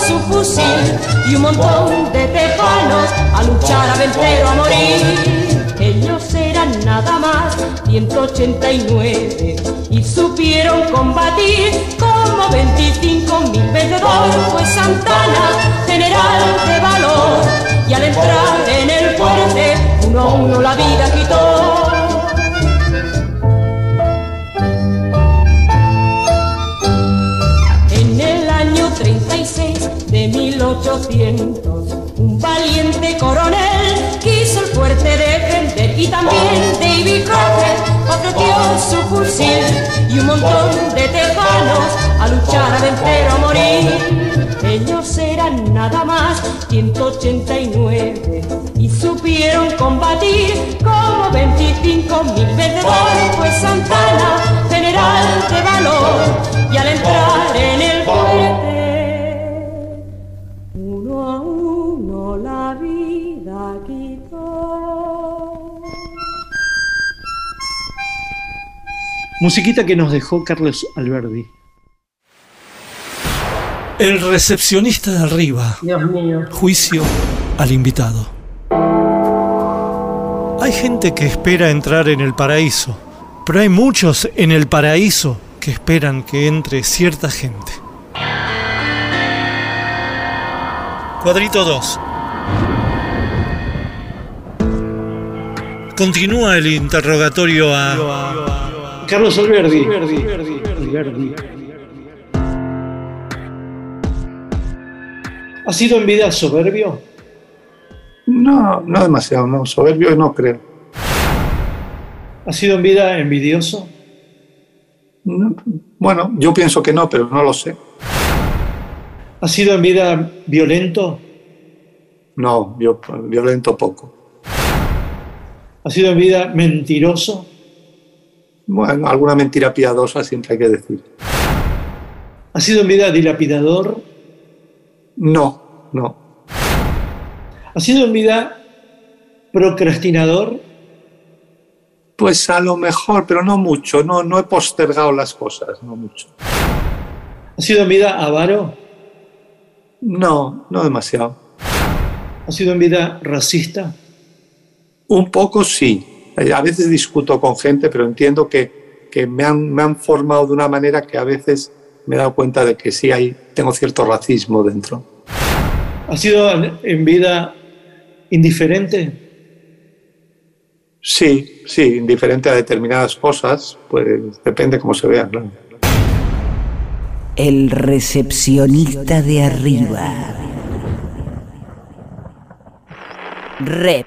su fusil y un montón de tejanos a luchar, a vencer o a morir. Ellos eran nada más 189 y supieron combatir como 25 mil vendedores. Fue Santana, general de valor, y al entrar en el fuerte uno a uno la vida quitó. 1800, un valiente coronel quiso el fuerte defender y también David Crockett ofreció su fusil y un montón de tejanos a luchar, a vencer o morir. Ellos eran nada más 189 y supieron combatir como 25 mil vendedores, pues Santana, general bastante valor y al entrar en el fuerte, Musiquita que nos dejó Carlos Alberdi. El recepcionista de arriba. Dios mío. Juicio al invitado. Hay gente que espera entrar en el paraíso, pero hay muchos en el paraíso que esperan que entre cierta gente. Cuadrito 2. Continúa el interrogatorio a... Carlos Alberdi. Alberdi. ¿Ha sido en vida soberbio? No, no demasiado, no. Soberbio no creo. ¿Ha sido en vida envidioso? No, bueno, yo pienso que no, pero no lo sé. ¿Ha sido en vida violento? No, yo, violento poco. ¿Ha sido en vida mentiroso? Bueno, alguna mentira piadosa siempre hay que decir. ¿Ha sido en vida dilapidador? No, no. ¿Ha sido en vida procrastinador? Pues a lo mejor, pero no mucho. No, no he postergado las cosas, no mucho. ¿Ha sido en vida avaro? No, no demasiado. ¿Ha sido en vida racista? Un poco sí. A veces discuto con gente, pero entiendo que, que me, han, me han formado de una manera que a veces me he dado cuenta de que sí hay, tengo cierto racismo dentro. ¿Ha sido en vida indiferente? Sí, sí, indiferente a determinadas cosas, pues depende cómo se vea, claro. El recepcionista de arriba. Rep.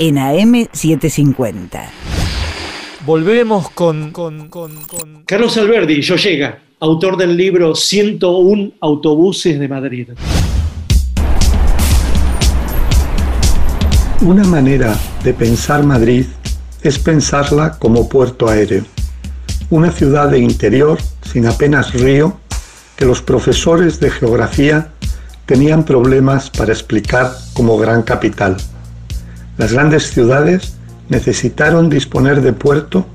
En AM750. Volvemos con, con, con, con... Carlos Alberdi, yo llega, autor del libro 101 autobuses de Madrid. Una manera de pensar Madrid es pensarla como puerto aéreo, una ciudad de interior sin apenas río que los profesores de geografía tenían problemas para explicar como gran capital. Las grandes ciudades necesitaron disponer de puerto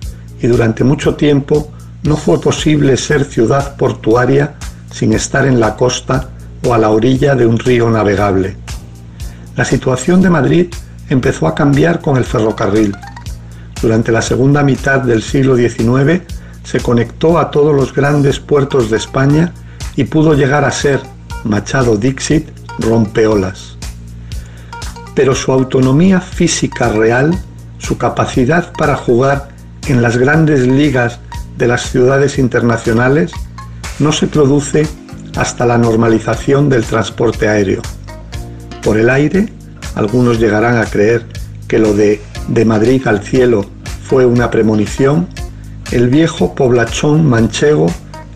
y durante mucho tiempo no fue posible ser ciudad portuaria sin estar en la costa o a la orilla de un río navegable. La situación de Madrid empezó a cambiar con el ferrocarril. Durante la segunda mitad del siglo XIX se conectó a todos los grandes puertos de España y pudo llegar a ser, Machado Dixit, rompeolas. Pero su autonomía física real, su capacidad para jugar en las grandes ligas de las ciudades internacionales, no se produce hasta la normalización del transporte aéreo. Por el aire, algunos llegarán a creer que lo de de Madrid al cielo fue una premonición, el viejo poblachón manchego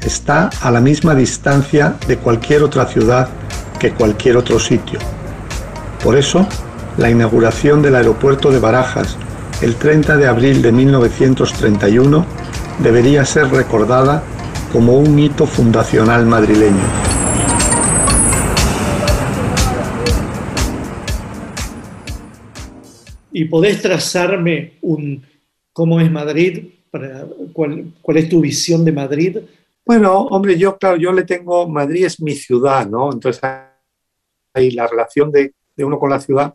está a la misma distancia de cualquier otra ciudad que cualquier otro sitio. Por eso, la inauguración del aeropuerto de Barajas el 30 de abril de 1931 debería ser recordada como un hito fundacional madrileño. ¿Y podés trazarme un cómo es Madrid? Para, cuál, ¿Cuál es tu visión de Madrid? Bueno, hombre, yo, claro, yo le tengo, Madrid es mi ciudad, ¿no? Entonces, ahí la relación de, de uno con la ciudad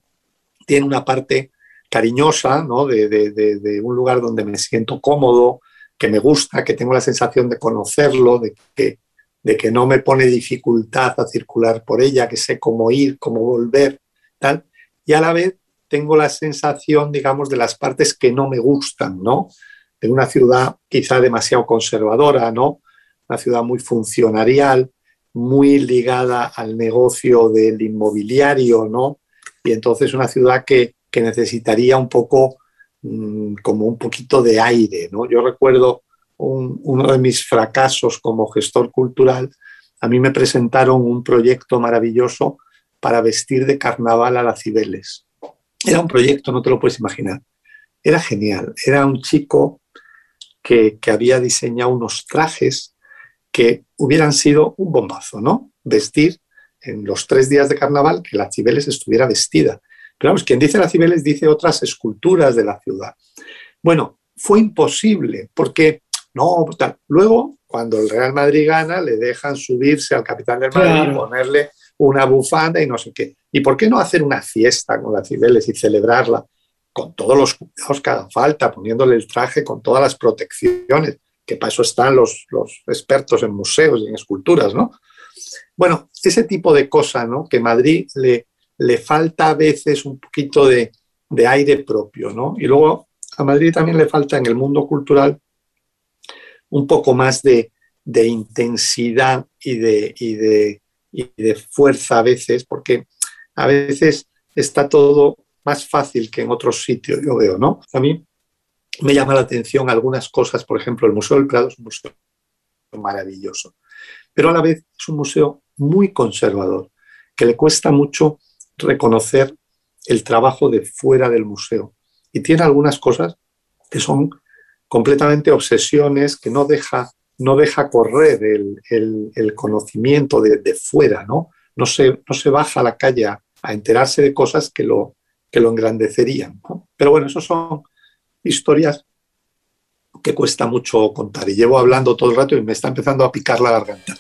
tiene una parte cariñosa, ¿no? De, un lugar donde me siento cómodo, que me gusta, que tengo la sensación de conocerlo, de que, de que no me pone dificultad a circular por ella, que sé cómo ir, cómo volver, tal. Y a la vez tengo la sensación, digamos, de las partes que no me gustan, ¿no? De una ciudad quizá demasiado conservadora, ¿no? Una ciudad muy funcionarial, muy ligada al negocio del inmobiliario, ¿no? Y entonces una ciudad que, que necesitaría un poco, mmm, como un poquito de aire, ¿no? Yo recuerdo un, uno de mis fracasos como gestor cultural, a mí me presentaron un proyecto maravilloso para vestir de carnaval a las Cibeles. Era un proyecto, no te lo puedes imaginar. Era genial. Era un chico que, que había diseñado unos trajes que hubieran sido un bombazo, ¿no? Vestir en los tres días de carnaval que la Cibeles estuviera vestida. Pero vamos, quien dice la Cibeles dice otras esculturas de la ciudad. Bueno, fue imposible porque no, tal. luego cuando el Real Madrid gana le dejan subirse al capitán del Madrid, Claro. ponerle una bufanda y no sé qué. ¿Y por qué no hacer una fiesta con la Cibeles y celebrarla con todos los cuidados que haga falta, poniéndole el traje con todas las protecciones, que para eso están los, los expertos en museos y en esculturas, ¿no? Bueno, ese tipo de cosas, ¿no? Que Madrid le, le falta a veces un poquito de, de aire propio, ¿no? Y luego a Madrid también le falta en el mundo cultural un poco más de, de intensidad y de, y, de, y de fuerza a veces, porque a veces está todo más fácil que en otros sitios, yo veo, ¿no? A mí me llama la atención algunas cosas, por ejemplo, el Museo del Prado es un museo maravilloso, pero a la vez es un museo muy conservador, que le cuesta mucho reconocer el trabajo de fuera del museo. Y tiene algunas cosas que son completamente obsesiones, que no deja, no deja correr el, el- conocimiento de, fuera, ¿no? No se, no se baja a la calle a, enterarse de cosas que lo, que lo engrandecerían. Pero bueno, eso son historias que cuesta mucho contar. Y llevo hablando todo el rato y me está empezando a picar la garganta.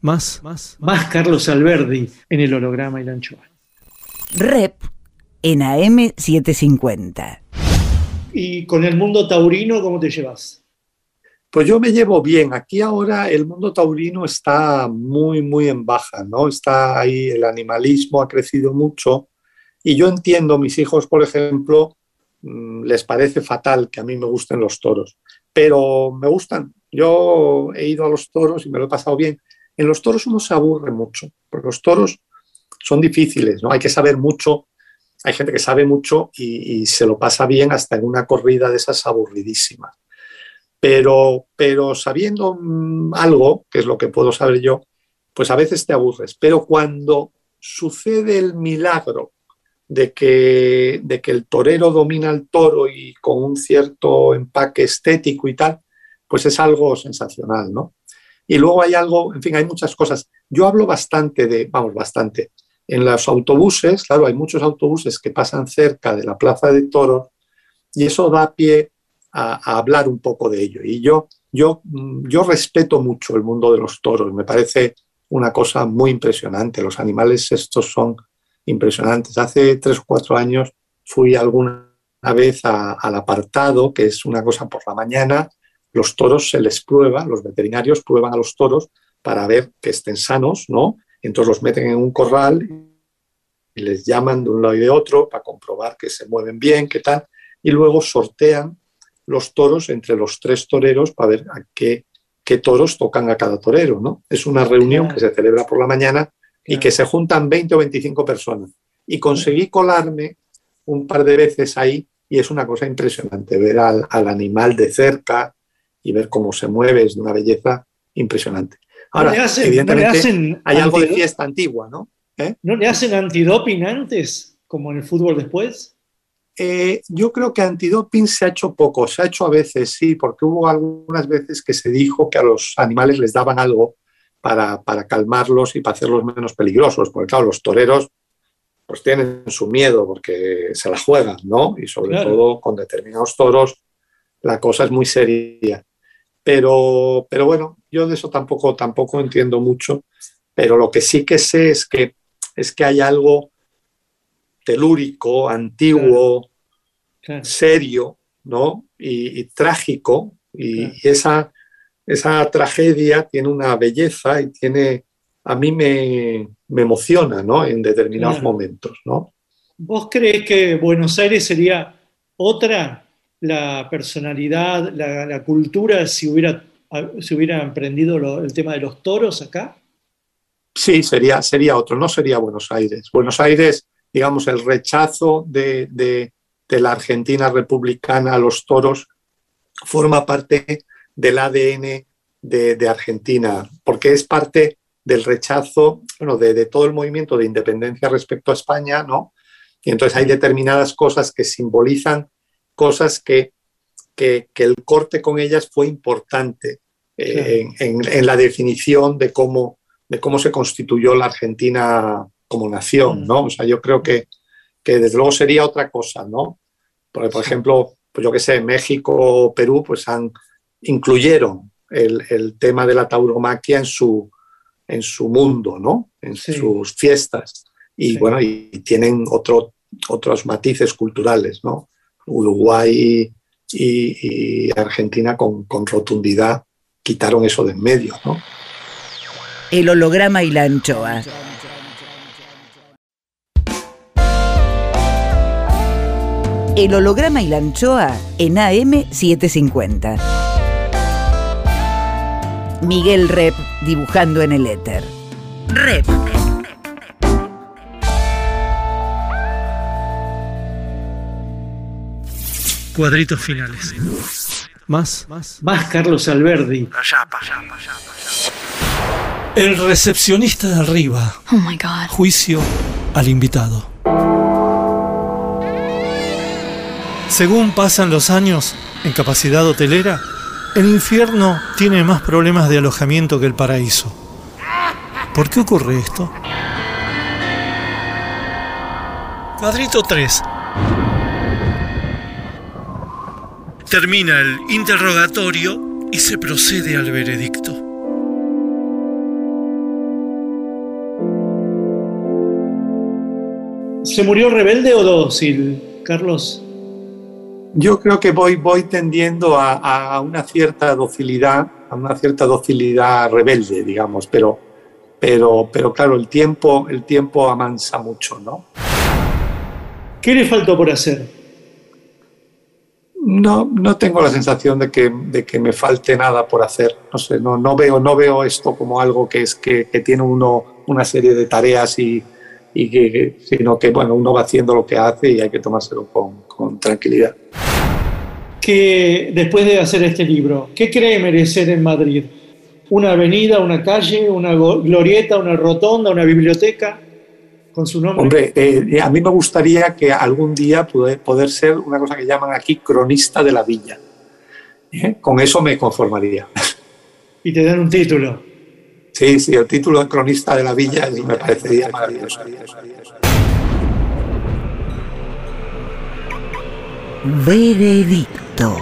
Más, más, Más Carlos Alberdi en el holograma y la anchoa. Rep en AM750. Y con el mundo taurino, ¿cómo te llevas? Pues yo me llevo bien. Aquí ahora el mundo taurino está muy, muy en baja, ¿no? Está ahí, el animalismo ha crecido mucho. Y yo entiendo, mis hijos, por ejemplo, les parece fatal que a mí me gusten los toros, pero me gustan. Yo he ido a los toros y me lo he pasado bien. En los toros uno se aburre mucho, porque los toros son difíciles, ¿no? Hay que saber mucho. Hay gente que sabe mucho y, y se lo pasa bien hasta en una corrida de esas aburridísimas pero, pero sabiendo mm, algo, que es lo que puedo saber yo, pues a veces te aburres. Pero cuando sucede el milagro de que, de que el torero domina al toro y con un cierto empaque estético y tal, pues es algo sensacional, ¿no? Y luego hay algo, en fin, hay muchas cosas. Yo hablo bastante de, vamos, bastante. En los autobuses, claro, hay muchos autobuses que pasan cerca de la plaza de toros y eso da pie a, a hablar un poco de ello. Y yo, yo, mm, yo respeto mucho el mundo de los toros, me parece una cosa muy impresionante. Los animales estos son impresionantes. Hace tres o cuatro años fui alguna vez a- al apartado, que es una cosa por la mañana, los toros se les prueba, los veterinarios prueban a los toros para ver que estén sanos, ¿no? Entonces los meten en un corral y les llaman de un lado y de otro para comprobar que se mueven bien, qué tal, y luego sortean los toros entre los tres toreros para ver a qué, qué toros tocan a cada torero, ¿no? Es una reunión que se celebra por la mañana y que se juntan 20 o 25 personas. Y conseguí colarme un par de veces ahí y es una cosa impresionante ver al, al animal de cerca y ver cómo se mueve, es de una belleza impresionante. Ahora, ¿No le hacen- evidentemente, no le hacen hay algo de fiesta antigua, ¿no? ¿Eh? ¿No le hacen antidoping antes, como en el fútbol después? Eh, yo creo que antidoping se ha hecho poco, se ha hecho a veces, sí, porque hubo algunas veces que se dijo que a los animales les daban algo para, para calmarlos y para hacerlos menos peligrosos, porque claro, los toreros pues tienen su miedo porque se la juegan, ¿no? Y sobre Claro. todo con determinados toros la cosa es muy seria. Pero, pero bueno, yo de eso tampoco, tampoco entiendo mucho, pero lo que sí que sé es que, es que hay algo telúrico, antiguo, serio, ¿no? Y, y trágico, y, y esa, esa tragedia tiene una belleza y tiene, a mí me, me emociona, ¿no? En determinados Claro. momentos, ¿no? ¿Vos crees que Buenos Aires sería otra la personalidad, la, la cultura si hubiera, si hubiera emprendido lo- el tema de los toros acá? Sí, sería, sería otro, no sería Buenos Aires. Buenos Aires, digamos, el rechazo de, de- de la Argentina republicana a los toros forma parte del ADN de, de Argentina, porque es parte del rechazo bueno, de, de todo el movimiento de independencia respecto a España, ¿no? Y entonces hay determinadas cosas que simbolizan cosas que que, que el corte con ellas fue importante eh, en, en- en la definición de cómo, de cómo se constituyó la Argentina como nación, ¿no? O sea, yo creo que, que desde luego sería otra cosa, ¿no? Porque, por ejemplo, pues yo que sé, México, Perú, pues han incluyeron el, el tema de la tauromaquia en su, en su mundo, ¿no? En sus fiestas. Y bueno, y tienen otro, otros matices culturales, ¿no? Uruguay y, y Argentina con, con rotundidad quitaron eso de en medio, ¿no? El holograma y la anchoa. El holograma y la anchoa en AM750. Miguel Rep dibujando en el éter. Rep. Cuadritos finales. Más. Más Carlos Alberdi. El recepcionista de arriba. Oh my god. Juicio al invitado. Según pasan los años en capacidad hotelera, el infierno tiene más problemas de alojamiento que el paraíso. ¿Por qué ocurre esto? Cuadrito 3. Termina el interrogatorio y se procede al veredicto. ¿Se murió rebelde o dócil, Carlos? Yo creo que voy, voy tendiendo a, a una cierta docilidad, a una cierta docilidad rebelde, digamos, pero, pero, pero claro, el tiempo, el tiempo amansa mucho, ¿no? ¿Qué le faltó por hacer? No, no tengo la sensación de que, de que me falte nada por hacer. No sé, no, no, veo, no veo esto como algo que, es, que, que tiene uno una serie de tareas y, y que, que- sino que bueno, uno va haciendo lo que hace y hay que tomárselo con, con tranquilidad. Que después de hacer este libro, ¿qué cree merecer en Madrid? ¿Una avenida, una calle, una glorieta, una rotonda, una biblioteca con su nombre? Hombre, eh, a mí me gustaría que algún día poder, poder ser una cosa que llaman aquí cronista de la villa. ¿Eh? Con eso me conformaría. Y te dan un título. Sí, sí, el título de cronista de la villa me parecería maravilloso. Veredicto.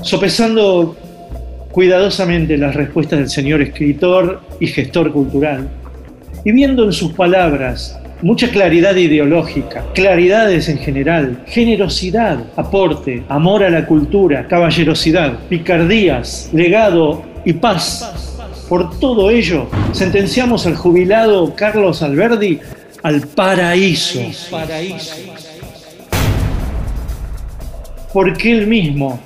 Sopesando cuidadosamente las respuestas del señor escritor y gestor cultural, y viendo en sus palabras mucha claridad ideológica, claridades en general, generosidad, aporte, amor a la cultura, caballerosidad, picardías, legado y paz. Por todo ello, sentenciamos al jubilado Carlos Alberdi al paraíso. Porque él mismo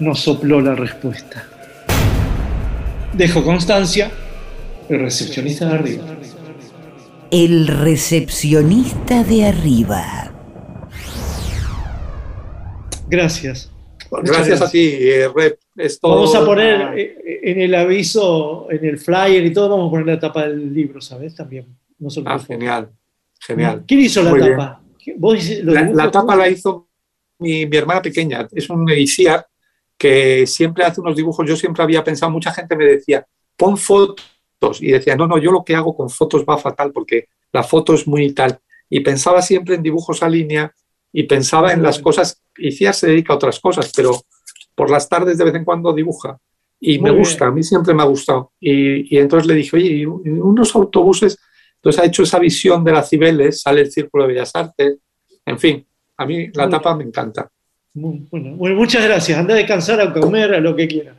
nos sopló la respuesta. Dejo constancia, el recepcionista de arriba. El recepcionista de arriba. Gracias. Muchas Gracias a ti, eh, Rep. Vamos a poner eh, en el aviso, en el flyer y todo, vamos a poner la tapa del libro, ¿sabes? También. No Ah, genial, genial. ¿Quién hizo la Muy bien. tapa? ¿Vos La, la tapa la hizo mi, mi hermana pequeña. Es un Iciar que siempre hace unos dibujos. Yo siempre había pensado, mucha gente me decía, pon fotos. Y decía, no, no, yo lo que hago con fotos va fatal porque la foto es muy tal. Y pensaba siempre en dibujos a línea y pensaba en las cosas. Iciar se dedica a otras cosas, pero por las tardes de vez en cuando dibuja. Y me Muy gusta, a mí siempre me ha gustado. Y, y entonces le dije, oye, ¿y unos autobuses. Entonces ha hecho esa visión de las Cibeles, sale el Círculo de Bellas Artes. En fin, a mí la Muy tapa me encanta. Muy- bueno, bueno, muchas gracias. Anda a descansar, a comer, a lo que quieras.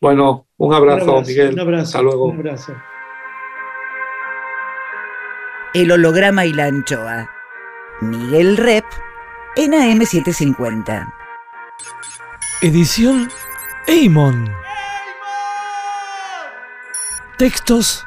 Bueno, un abrazo, Un abrazo, Miguel. un abrazo, Hasta luego. Un abrazo. El holograma y la anchoa. Miguel Rep en AM750. Edición Eimon. Textos